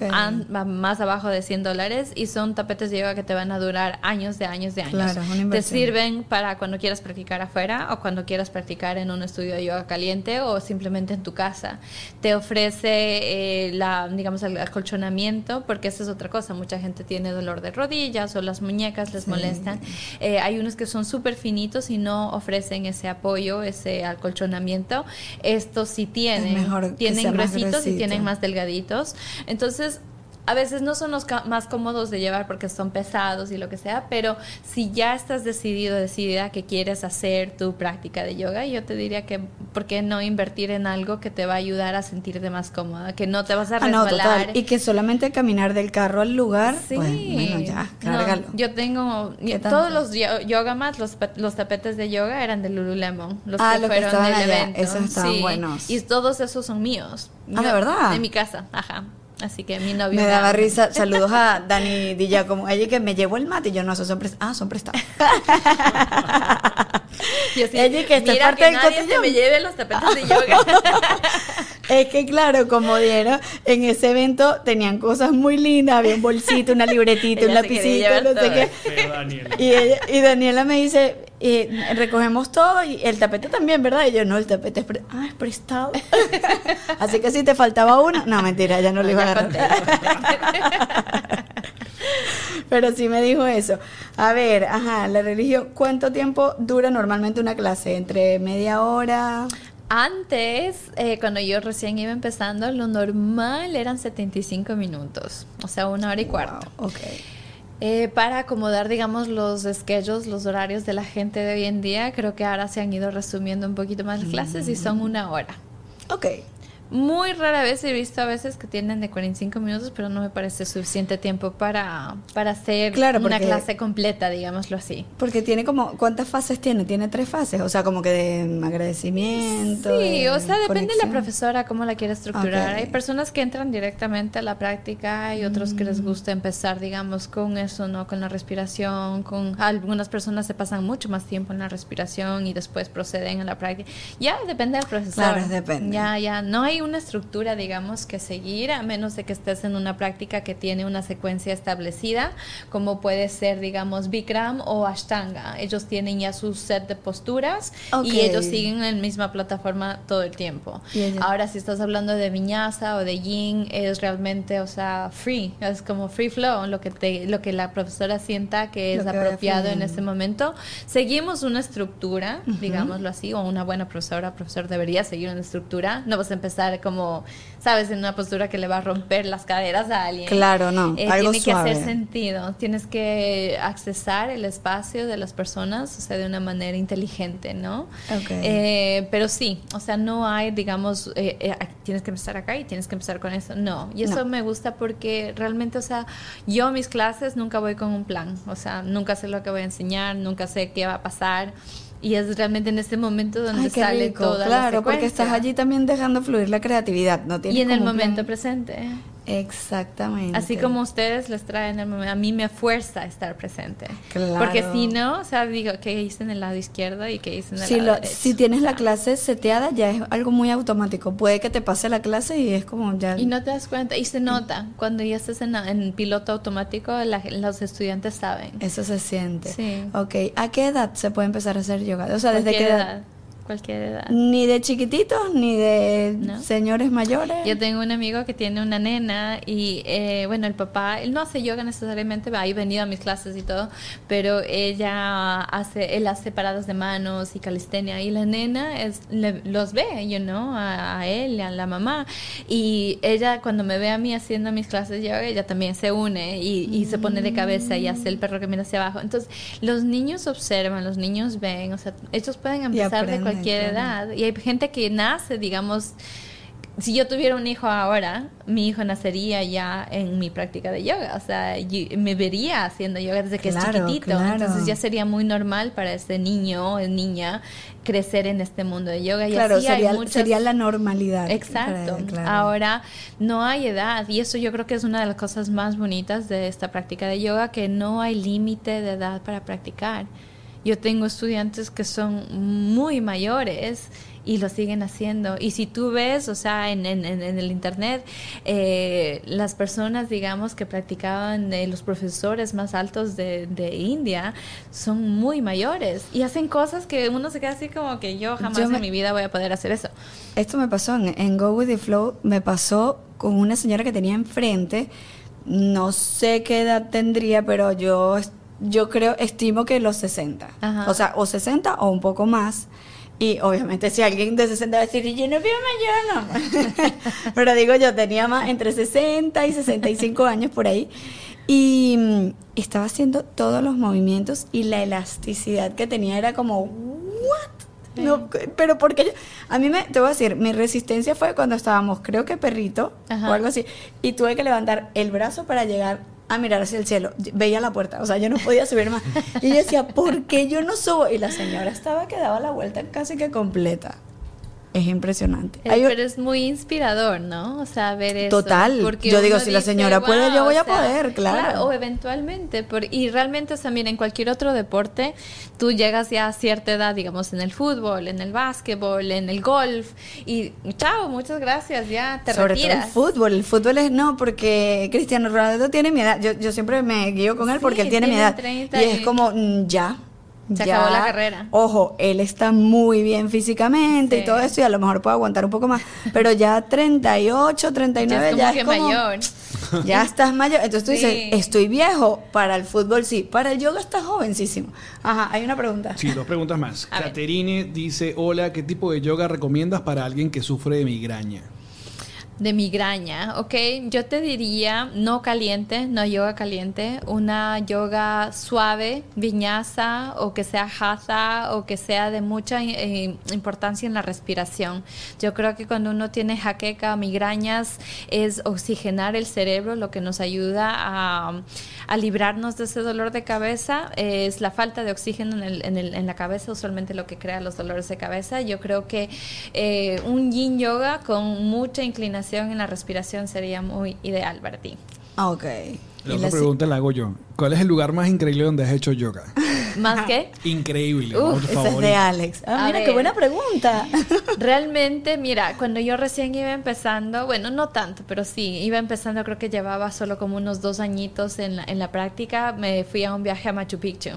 más abajo de 100 dólares y son tapetes de yoga que te van a durar años de años de años. te sirven para cuando quieras practicar afuera o cuando quieras practicar en un estudio de yoga caliente o simplemente en tu casa. Te ofrece, eh, la, digamos, el acolchonamiento, porque esa es otra cosa. Mucha gente tiene dolor de rodillas o las muñecas les molestan. Eh, hay unos que son súper finitos y no ofrecen ese apoyo, ese acolchonamiento. Estos sí tienen. tienen gruesitos y tienen más delgaditos. Entonces, a veces no son los más cómodos de llevar porque son pesados y lo que sea, pero si ya estás decidido, decidida que quieres hacer tu práctica de yoga, yo te diría que, ¿por qué no invertir en algo que te va a ayudar a sentirte más cómoda? Que no te vas a resbalar. Y que solamente caminar del carro al lugar, sí. Pues, bueno, ya, cárgalo. yo tengo, todos los yoga mats, los, los, tapetes de yoga eran de Lululemon, los ah, que fueron del evento. Esos estaban buenos. Y todos esos son míos. Ah, ¿de verdad? De mi casa, ajá. Así que mi novio. Me daba risa. (laughs) Saludos a Dani Di como Ella que me llevó el mate y yo no, son prestados. Ah, son prestados. (laughs) yo sí, ella que esta parte que nadie se me lleve los tapetes de yoga. (laughs) es que claro, como dieron, en ese evento tenían cosas muy lindas, había un bolsito, una libretita, un lapicito, no sé qué. Y, y Daniela me dice, y recogemos todo y el tapete también, ¿verdad? Y yo, no, el tapete es, ah, es prestado. (laughs) Así que si te faltaba uno, no, mentira, ya no lo iba a agarrar. (laughs) Pero sí me dijo eso. A ver, ajá, la religión, ¿cuánto tiempo dura normalmente una clase? ¿Entre media hora? Antes, eh, cuando yo recién iba empezando, lo normal eran 75 minutos, o sea, una hora y cuarto. ok. Eh, para acomodar, digamos, los schedules, los horarios de la gente de hoy en día, creo que ahora se han ido resumiendo un poquito más las clases y son una hora. Ok. Muy rara vez he visto a veces que tienen de 45 minutos, pero no me parece suficiente tiempo para, para hacer una clase completa, digámoslo así. Porque tiene como, ¿cuántas fases tiene? Tiene tres fases, o sea, como que de agradecimiento. Sí, o sea, depende de la profesora cómo la quiere estructurar. Hay personas que entran directamente a la práctica y otros que les mm. gusta empezar, digamos, con eso, ¿no? Con la respiración, con algunas personas se pasan mucho más tiempo en la respiración y después proceden a la práctica. Ya depende del profesor. Claro, depende. Ya, ya, no hay una estructura, digamos, que seguir, a menos de que estés en una práctica que tiene una secuencia establecida, como puede ser, digamos, Bikram o Ashtanga. Ellos tienen ya su set de posturas y ellos siguen en la misma plataforma todo el tiempo. Ahora, si estás hablando de Vinyasa o de Yin, es realmente, o sea, free, es como free flow, lo que, te, lo que la profesora sienta que es apropiado en ese momento. Seguimos una estructura, digámoslo así, o una buena profesora, profesor debería seguir una estructura. No vas a empezar como, sabes, en una postura que le va a romper las caderas a alguien. Claro, no. Eh, tiene que hacer sentido. Tienes que accesar el espacio de las personas, o sea, de una manera inteligente, ¿no? Eh, pero sí, o sea, no hay, digamos, eh, tienes que empezar acá y tienes que empezar con eso. No. Y eso me gusta porque realmente, o sea, yo mis clases nunca voy con un plan. O sea, nunca sé lo que voy a enseñar, nunca sé qué va a pasar. Y es realmente en este momento donde sale todo. Claro, porque estás allí también dejando fluir la creatividad, ¿no? Y en el momento presente. Exactamente. Así como ustedes les traen el momento, a mí me fuerza estar presente. Claro. Porque si no, o sea, digo, ¿qué hice en el lado izquierdo y qué hice en el si lado derecho? Si tienes la clase seteada, ya es algo muy automático. Puede que te pase la clase y es como ya... Y no te das cuenta, y se nota. Cuando ya estás en, en piloto automático, los estudiantes saben. Eso se siente. Sí. Ok, ¿a qué edad se puede empezar a hacer yoga? O sea, ¿desde qué edad? Cualquier edad. Ni de chiquititos, ni de señores mayores. Yo tengo un amigo que tiene una nena y, eh, bueno, el papá, él no hace yoga necesariamente, ha venido a mis clases y todo, pero ella hace, él hace paradas de manos y calistenia y la nena es, los ve, yo no, a, él y a la mamá. Y ella cuando me ve a mí haciendo mis clases de yoga, ella también se une y, se pone de cabeza y hace el perro que mira hacia abajo. Entonces, los niños observan, los niños ven, o sea, ellos pueden empezar de cualquier cualquier edad. Y hay gente que nace, digamos, si yo tuviera un hijo ahora, mi hijo nacería ya en mi práctica de yoga. O sea, me vería haciendo yoga desde que es chiquitito. Entonces ya sería muy normal para ese niño o niña crecer en este mundo de yoga. Y claro, sería, sería la normalidad. Exacto. Ahora, no hay edad. Y eso yo creo que es una de las cosas más bonitas de esta práctica de yoga, que no hay límite de edad para practicar. Yo tengo estudiantes que son muy mayores y lo siguen haciendo. Y si tú ves, o sea, en, en, en el Internet, eh, las personas, digamos, que practicaban, eh, los profesores más altos de, de, India, son muy mayores y hacen cosas que uno se queda así como que yo jamás en mi vida voy a poder hacer eso. Esto me pasó en, en Go With The Flow, me pasó con una señora que tenía enfrente, no sé qué edad tendría, pero yo yo creo, estimo que los 60. O sea, o 60 o un poco más. Y obviamente si alguien de 60 va a decir, yo no vivo mayor, no. (laughs) Pero digo, yo tenía más entre 60 y 65 años por ahí. Y mm, estaba haciendo todos los movimientos y la elasticidad que tenía era como, ¿what? No, pero porque yo, a mí me, te voy a decir, mi resistencia fue cuando estábamos, creo que perrito o algo así, y tuve que levantar el brazo para llegar a mirar hacia el cielo. Veía la puerta, o sea, yo no podía subir más. Y yo decía, ¿por qué yo no subo? Y la señora estaba que daba la vuelta casi que completa. Es impresionante. pero es muy inspirador, ¿no? O sea, ver eso. Total. Porque yo digo, si la señora puede, yo voy a poder, claro. O eventualmente. Por, y realmente, o sea, mira, en cualquier otro deporte, tú llegas ya a cierta edad, digamos, en el fútbol, en el básquetbol, en el golf, y chao, muchas gracias, ya te Sobre retiras. Todo el fútbol. El fútbol es no, porque Cristiano Ronaldo tiene mi edad. Yo, yo siempre me guío con él porque él tiene, mi edad. y, es como, mm, ya se acabó la carrera. Ojo, él está muy bien físicamente y todo eso y a lo mejor puede aguantar un poco más, pero ya (laughs) 38, 39 ya, es como, mayor. Ya estás mayor, entonces tú dices, estoy viejo, para el fútbol sí, para el yoga estás jovencísimo. Ajá, hay una pregunta. Sí, dos preguntas más. Caterine dice, "Hola, ¿qué tipo de yoga recomiendas para alguien que sufre de migraña?" De migraña, ¿ok? Yo te diría no caliente, no yoga caliente, una yoga suave, viñasa o que sea hatha o que sea de mucha eh, importancia en la respiración. Yo creo que cuando uno tiene jaqueca, migrañas, es oxigenar el cerebro lo que nos ayuda a, librarnos de ese dolor de cabeza. Es la falta de oxígeno en, el, en, la cabeza usualmente lo que crea los dolores de cabeza. Yo creo que eh, un yin yoga con mucha inclinación en la respiración sería muy ideal para ti. Ok. La otra pregunta la hago yo. ¿Cuál es el lugar más increíble donde has hecho yoga? (laughs) ¿Más qué? Increíble. Uf, esa es de Alex. Ah, mira, qué buena pregunta. (laughs) Realmente, mira, cuando yo recién iba empezando, bueno, no tanto, pero sí, iba empezando, creo que llevaba solo como unos dos añitos en la, en la práctica, me fui a un viaje a Machu Picchu.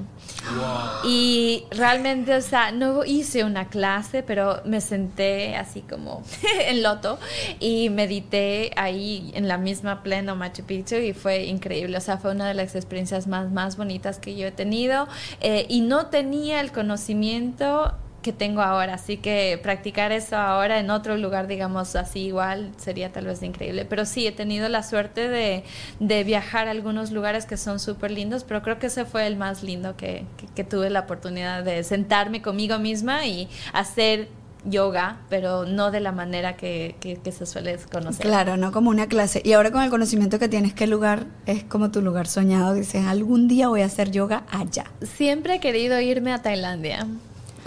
Y realmente, o sea, no hice una clase, pero me senté así como (laughs) en loto y medité ahí en la misma pleno Machu Picchu y fue increíble. O sea, fue una de las experiencias más, más bonitas que yo he tenido. Eh, y no tenía el conocimiento que tengo ahora, así que practicar eso ahora en otro lugar, digamos así igual, sería tal vez increíble. Pero sí, he tenido la suerte de, de viajar a algunos lugares que son súper lindos, pero creo que ese fue el más lindo que, que, tuve la oportunidad de sentarme conmigo misma y hacer yoga, pero no de la manera que, que, se suele conocer. Claro, no como una clase. Y ahora con el conocimiento que tienes, ¿qué lugar es como tu lugar soñado? Dices, algún día voy a hacer yoga allá. Siempre he querido irme a Tailandia.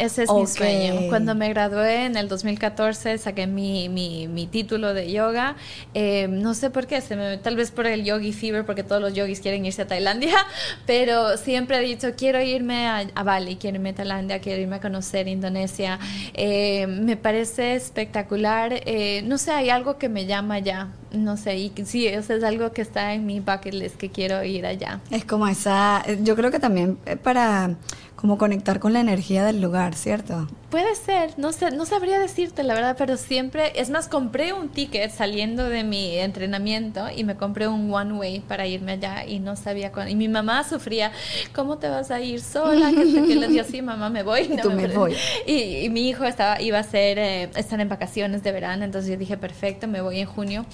Ese es mi sueño. Cuando me gradué en el 2014, saqué mi, mi, mi título de yoga. Eh, no sé por qué, se me, tal vez por el yogi fever, porque todos los yogis quieren irse a Tailandia, (laughs) pero siempre he dicho, quiero irme a, Bali, quiero irme a Tailandia, quiero irme a conocer Indonesia. Eh, me parece espectacular. Eh, no sé, hay algo que me llama ya. No sé, y sí, eso es algo que está en mi bucket list, que quiero ir allá. Es como esa, yo creo que también para como conectar con la energía del lugar, ¿cierto? Puede ser, no sé, no sabría decirte la verdad, pero siempre, es más, compré un ticket saliendo de mi entrenamiento y me compré un one way para irme allá y no sabía cuándo. Y mi mamá sufría, ¿cómo te vas a ir sola? Que, que le decía, sí, mamá, me voy. (laughs) No, me, voy. Y, mi hijo estaba, iba a ser, eh, estar en vacaciones de verano, entonces yo dije, perfecto, me voy en junio.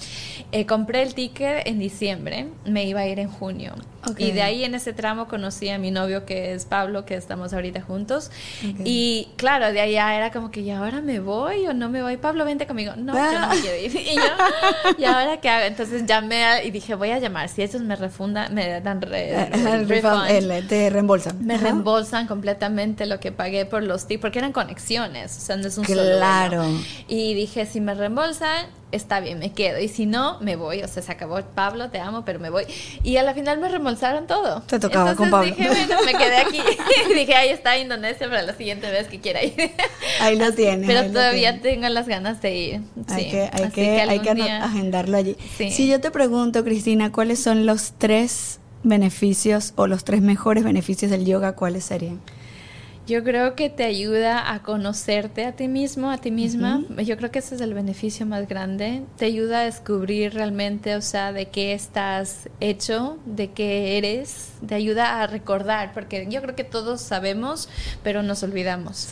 Eh, compré el ticket en diciembre, me iba a ir en junio. Y de ahí en ese tramo conocí a mi novio que es Pablo, que estamos ahorita juntos. Y claro, de ahí ya era como que, ¿y ahora me voy o no me voy? Pablo, vente conmigo. No, yo no me quiero ir. Y yo, ¿y ahora qué hago? Entonces llamé y dije, voy a llamar. Si ellos me refundan, me dan re, te reembolsan. Me reembolsan completamente lo que pagué por los tips, porque eran conexiones, o sea, no es un claro. solo. Y dije, si me reembolsan, está bien, me quedo. Y si no, me voy. O sea, se acabó. Pablo, te amo, pero me voy. Y a la final me reembolsaron todo. Te tocaba con Pablo. dije, bueno, me quedé aquí. (laughs) (laughs) dije, ahí está Indonesia para la siguiente vez que quiera ir. (laughs) ahí lo tienes. Pero todavía tengo las ganas de ir. Hay que, hay que, hay que agendarlo allí. Si yo te pregunto, Cristina, ¿cuáles son los tres beneficios o los tres mejores beneficios del yoga? ¿Cuáles serían? Yo creo que te ayuda a conocerte a ti mismo, a ti misma. Yo creo que ese es el beneficio más grande. Te ayuda a descubrir realmente, o sea, de qué estás hecho, de qué eres. Te ayuda a recordar, porque yo creo que todos sabemos, pero nos olvidamos.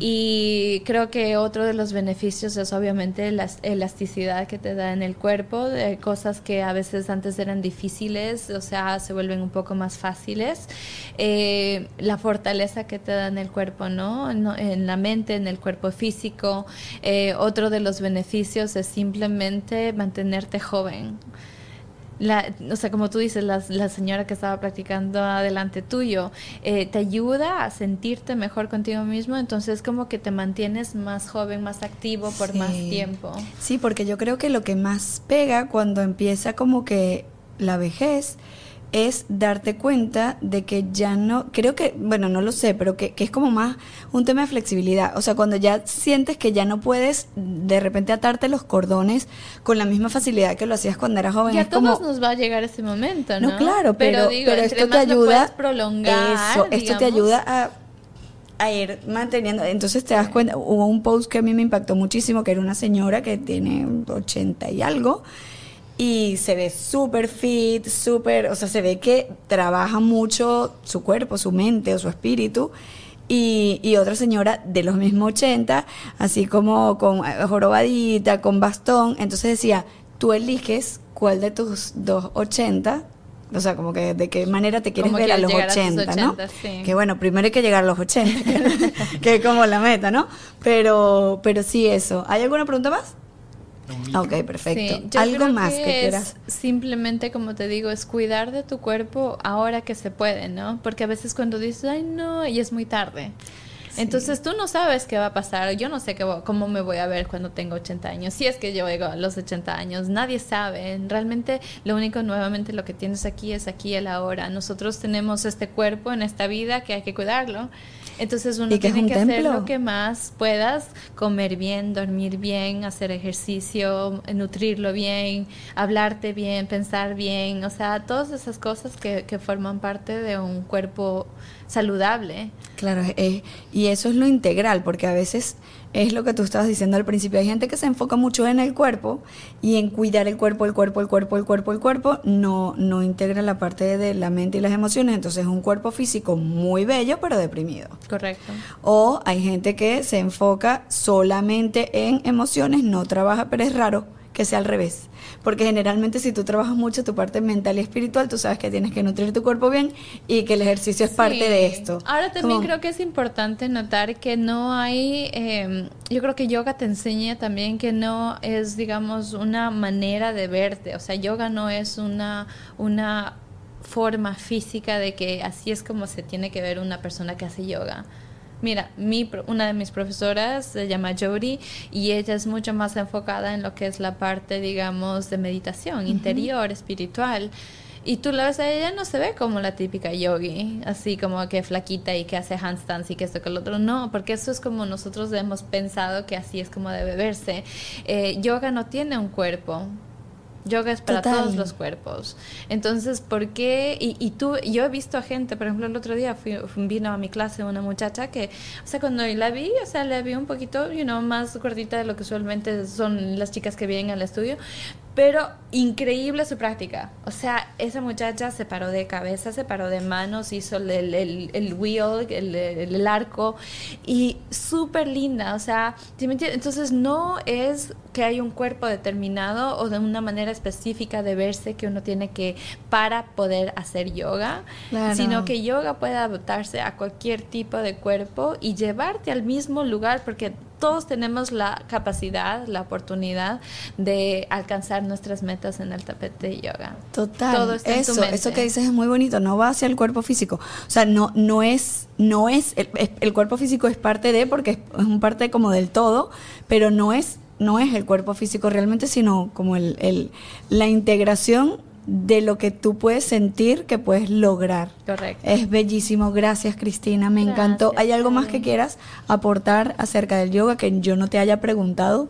Y creo que otro de los beneficios es obviamente la elasticidad que te da en el cuerpo, de cosas que a veces antes eran difíciles, o sea, se vuelven un poco más fáciles. Eh, la fortaleza que te da en el cuerpo, ¿no? En, la mente, en el cuerpo físico. Eh, otro de los beneficios es simplemente mantenerte joven. la, o sea, como tú dices, la, la señora que estaba practicando adelante tuyo, eh, te ayuda a sentirte mejor contigo mismo, entonces como que te mantienes más joven, más activo por más tiempo. Sí, porque yo creo que lo que más pega cuando empieza como que la vejez es darte cuenta de que ya no, creo que, bueno, no lo sé, pero que, es como más un tema de flexibilidad. O sea, cuando ya sientes que ya no puedes de repente atarte los cordones con la misma facilidad que lo hacías cuando eras joven. Ya a todos nos va a llegar ese momento, ¿no? No, claro, pero, pero, esto te ayuda. prolongar, eso, esto te ayuda a a ir manteniendo. Entonces te das cuenta, hubo un post que a mí me impactó muchísimo, que era una señora que tiene 80 y algo, y se ve súper fit, súper, o sea, se ve que trabaja mucho su cuerpo, su mente o su espíritu. Y, y, otra señora de los mismos 80, así como con eh, jorobadita, con bastón. Entonces decía, tú eliges cuál de tus dos 80, o sea, como que de qué manera te quieres ver a los 80, ¿no? Que bueno, primero hay que llegar a los 80, que, (laughs) que es como la meta, ¿no? Pero, pero sí, eso. ¿Hay alguna pregunta más? Ok, perfecto. ¿Algo más que, quieras? Simplemente, como te digo, es cuidar de tu cuerpo ahora que se puede, ¿no? Porque a veces cuando dices, ay, no, y es muy tarde. Entonces tú no sabes qué va a pasar. Yo no sé qué, cómo me voy a ver cuando tengo 80 años. Si es que yo llego a los 80 años, nadie sabe. Realmente lo único nuevamente lo que tienes aquí es aquí el ahora. Nosotros tenemos este cuerpo en esta vida que hay que cuidarlo. Entonces uno tiene que hacer lo que más puedas, comer bien, dormir bien, hacer ejercicio, nutrirlo bien, hablarte bien, pensar bien, o sea, todas esas cosas que, que forman parte de un cuerpo saludable. Claro, y eso es lo integral, porque a veces es lo que tú estabas diciendo al principio. Hay gente que se enfoca mucho en el cuerpo y en cuidar el cuerpo, el cuerpo, el cuerpo, el cuerpo, el cuerpo, no, no integra la parte de la mente y las emociones. Entonces es un cuerpo físico muy bello, pero deprimido. Correcto. O hay gente que se enfoca solamente en emociones, no trabaja, pero es raro que sea al revés. Porque generalmente si tú trabajas mucho tu parte mental y espiritual, tú sabes que tienes que nutrir tu cuerpo bien y que el ejercicio es parte de esto. Ahora también creo que es importante notar que no hay, em, yo creo que yoga te enseña también que no es, digamos, una manera de verte. O sea, yoga no es una, una forma física de que así es como se tiene que ver una persona que hace yoga. Mira, mi, una de mis profesoras se llama Jody y ella es mucho más enfocada en lo que es la parte, digamos, de meditación interior, espiritual. Y tú la ves a ella, no se ve como la típica yogi, así como que flaquita y que hace handstands y que esto que el otro. No, porque eso es como nosotros hemos pensado que así es como debe verse. Eh, yoga no tiene un cuerpo, Yoga es para todos los cuerpos. Entonces, ¿por qué? Y, y, tú, yo he visto a gente, por ejemplo, el otro día fui, vino a mi clase una muchacha que, o sea, cuando la vi, o sea, la vi un poquito, you know, más gordita de lo que usualmente son las chicas que vienen al estudio, pero increíble su práctica. O sea, esa muchacha se paró de cabeza, se paró de manos, hizo el, el, el wheel, el, el, arco, y súper linda. O sea, entonces no es que hay un cuerpo determinado o de una manera específica de verse que uno tiene que para poder hacer yoga, sino que yoga puede adaptarse a cualquier tipo de cuerpo y llevarte al mismo lugar porque todos tenemos la capacidad, la oportunidad de alcanzar nuestras metas en el tapete de yoga. Total. Todo está eso, en tu eso que dices es muy bonito, no va hacia el cuerpo físico. O sea, no, no es, no es, el, cuerpo físico es parte de, porque es, un parte como del todo, pero no es, no es el cuerpo físico realmente, sino como el, el la integración de lo que tú puedes sentir que puedes lograr. Correcto. Es bellísimo. Gracias, Cristina. Me encantó. ¿Hay algo más que quieras aportar acerca del yoga que yo no te haya preguntado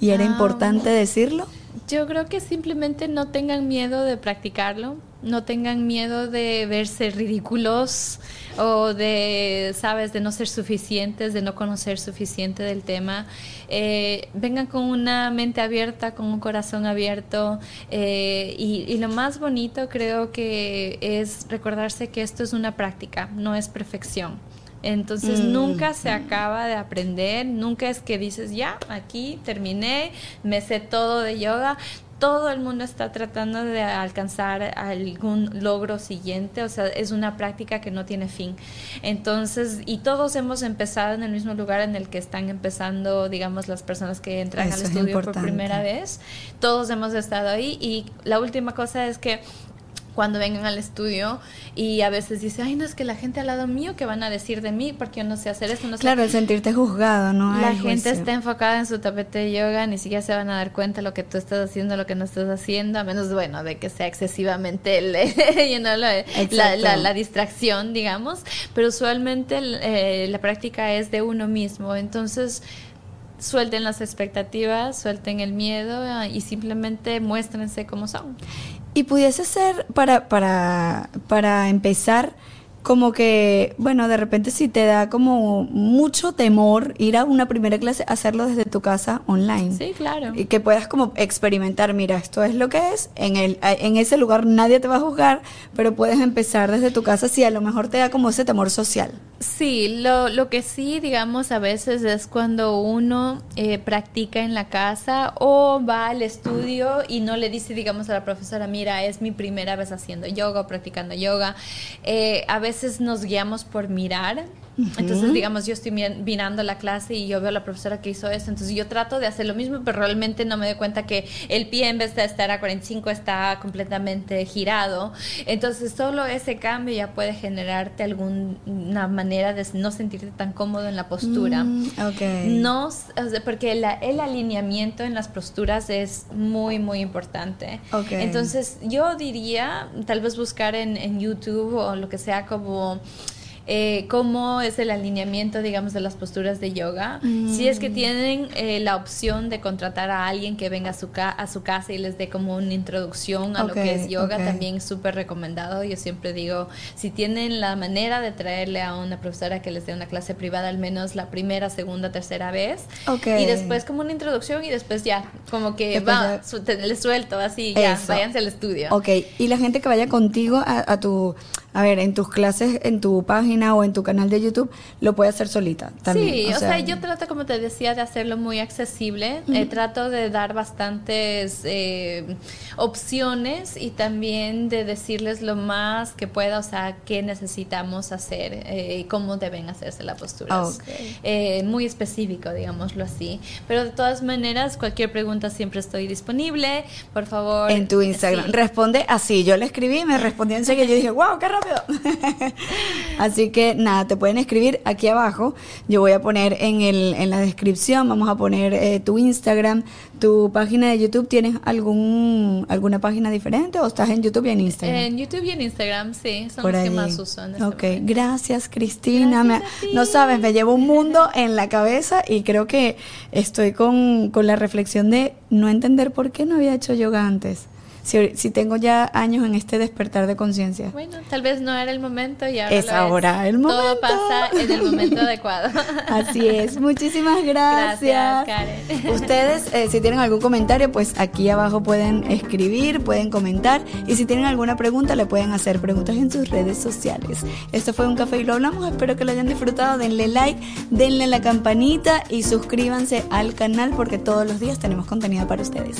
y era ah, importante decirlo? Yo creo que simplemente no tengan miedo de practicarlo, no tengan miedo de verse ridículos o de, sabes, de no ser suficientes, de no conocer suficiente del tema. Eh, vengan con una mente abierta, con un corazón abierto eh, y, y, lo más bonito creo que es recordarse que esto es una práctica, no es perfección. Entonces mm. nunca se acaba de aprender, nunca es que dices, ya, aquí terminé, me sé todo de yoga todo el mundo está tratando de alcanzar algún logro siguiente, o sea, es una práctica que no tiene fin. Entonces, y todos hemos empezado en el mismo lugar en el que están empezando, digamos, las personas que entran al estudio por primera vez. Todos hemos estado ahí y la última cosa es que cuando vengan al estudio y a veces dice, ay, no es que la gente al lado mío, que van a decir de mí? Porque yo no sé hacer esto, no sé. Claro, el sentirte juzgado, ¿no? La gente está enfocada en su tapete de yoga, ni siquiera se van a dar cuenta de lo que tú estás haciendo, lo que no estás haciendo, a menos, bueno, de que sea excesivamente (laughs) la, distracción, digamos. Pero usualmente eh, la práctica es de uno mismo, entonces suelten las expectativas, suelten el miedo ah, y simplemente muéstrense como son. Y pudiese ser para, para, para empezar como que, bueno, de repente si te da como mucho temor ir a una primera clase, hacerlo desde tu casa online. Sí, claro. Y que puedas como experimentar, mira, esto es lo que es, en, el, en ese lugar nadie te va a juzgar, pero puedes empezar desde tu casa si a lo mejor te da como ese temor social. Sí, lo, lo que sí, digamos, a veces es cuando uno eh, practica en la casa o va al estudio y no le dice, digamos, a la profesora, mira, es mi primera vez haciendo yoga o practicando yoga. Eh, a veces nos guiamos por mirar entonces, digamos, yo estoy mirando la clase y yo veo a la profesora que hizo eso, entonces yo trato de hacer lo mismo, pero realmente no me doy cuenta que el pie en vez de estar a 45 está completamente girado. Entonces, solo ese cambio ya puede generarte alguna manera de no sentirte tan cómodo en la postura. Mm, no, porque el alineamiento en las posturas es muy, muy importante. Entonces, yo diría, tal vez buscar en, en YouTube o lo que sea como eh, cómo es el alineamiento, digamos, de las posturas de yoga. Si es que mm. tienen eh, la opción de contratar a alguien que venga a su, a su casa y les dé como una introducción a lo que es yoga, también súper recomendado. Yo siempre digo, si tienen la manera de traerle a una profesora que les dé una clase privada al menos la primera, segunda, tercera vez, y después como una introducción y después ya, como que va, les suelto así, ya, váyanse al estudio. Ok, y la gente que vaya contigo a tu a ver, en tus clases, en tu página o en tu canal de YouTube, lo puede hacer solita también. Sí, o, sea, yo trato, como te decía, de hacerlo muy accesible. Eh, trato de dar bastantes eh, opciones y también de decirles lo más que pueda, o sea, qué necesitamos hacer eh, y cómo deben hacerse las posturas. muy específico, digámoslo así. Pero de todas maneras, cualquier pregunta siempre estoy disponible. Por favor. En tu Instagram. Responde así. Yo le escribí y me respondió enseguida. Yo dije, wow, qué rápido Así que nada, te pueden escribir aquí abajo. Yo voy a poner en, el, en la descripción, vamos a poner eh, tu Instagram, tu página de YouTube. ¿Tienes algún alguna página diferente o estás en YouTube y en Instagram? En YouTube y en Instagram, sí, son los que más uso. En este ok, gracias Cristina. no sabes, me llevo un mundo en la cabeza y creo que estoy con, con la reflexión de no entender por qué no había hecho yoga antes si, tengo ya años en este despertar de conciencia. Bueno, tal vez no era el momento y ahora es ahora el momento. Todo pasa en el momento adecuado. (laughs) Así es. Muchísimas (laughs) gracias. Karen. (laughs) Ustedes, eh, si tienen algún comentario, pues aquí abajo pueden escribir, pueden comentar y si tienen alguna pregunta, le pueden hacer preguntas en sus redes sociales. Esto fue un café y lo hablamos. Espero que lo hayan disfrutado. Denle like, denle la campanita y suscríbanse al canal porque todos los días tenemos contenido para ustedes.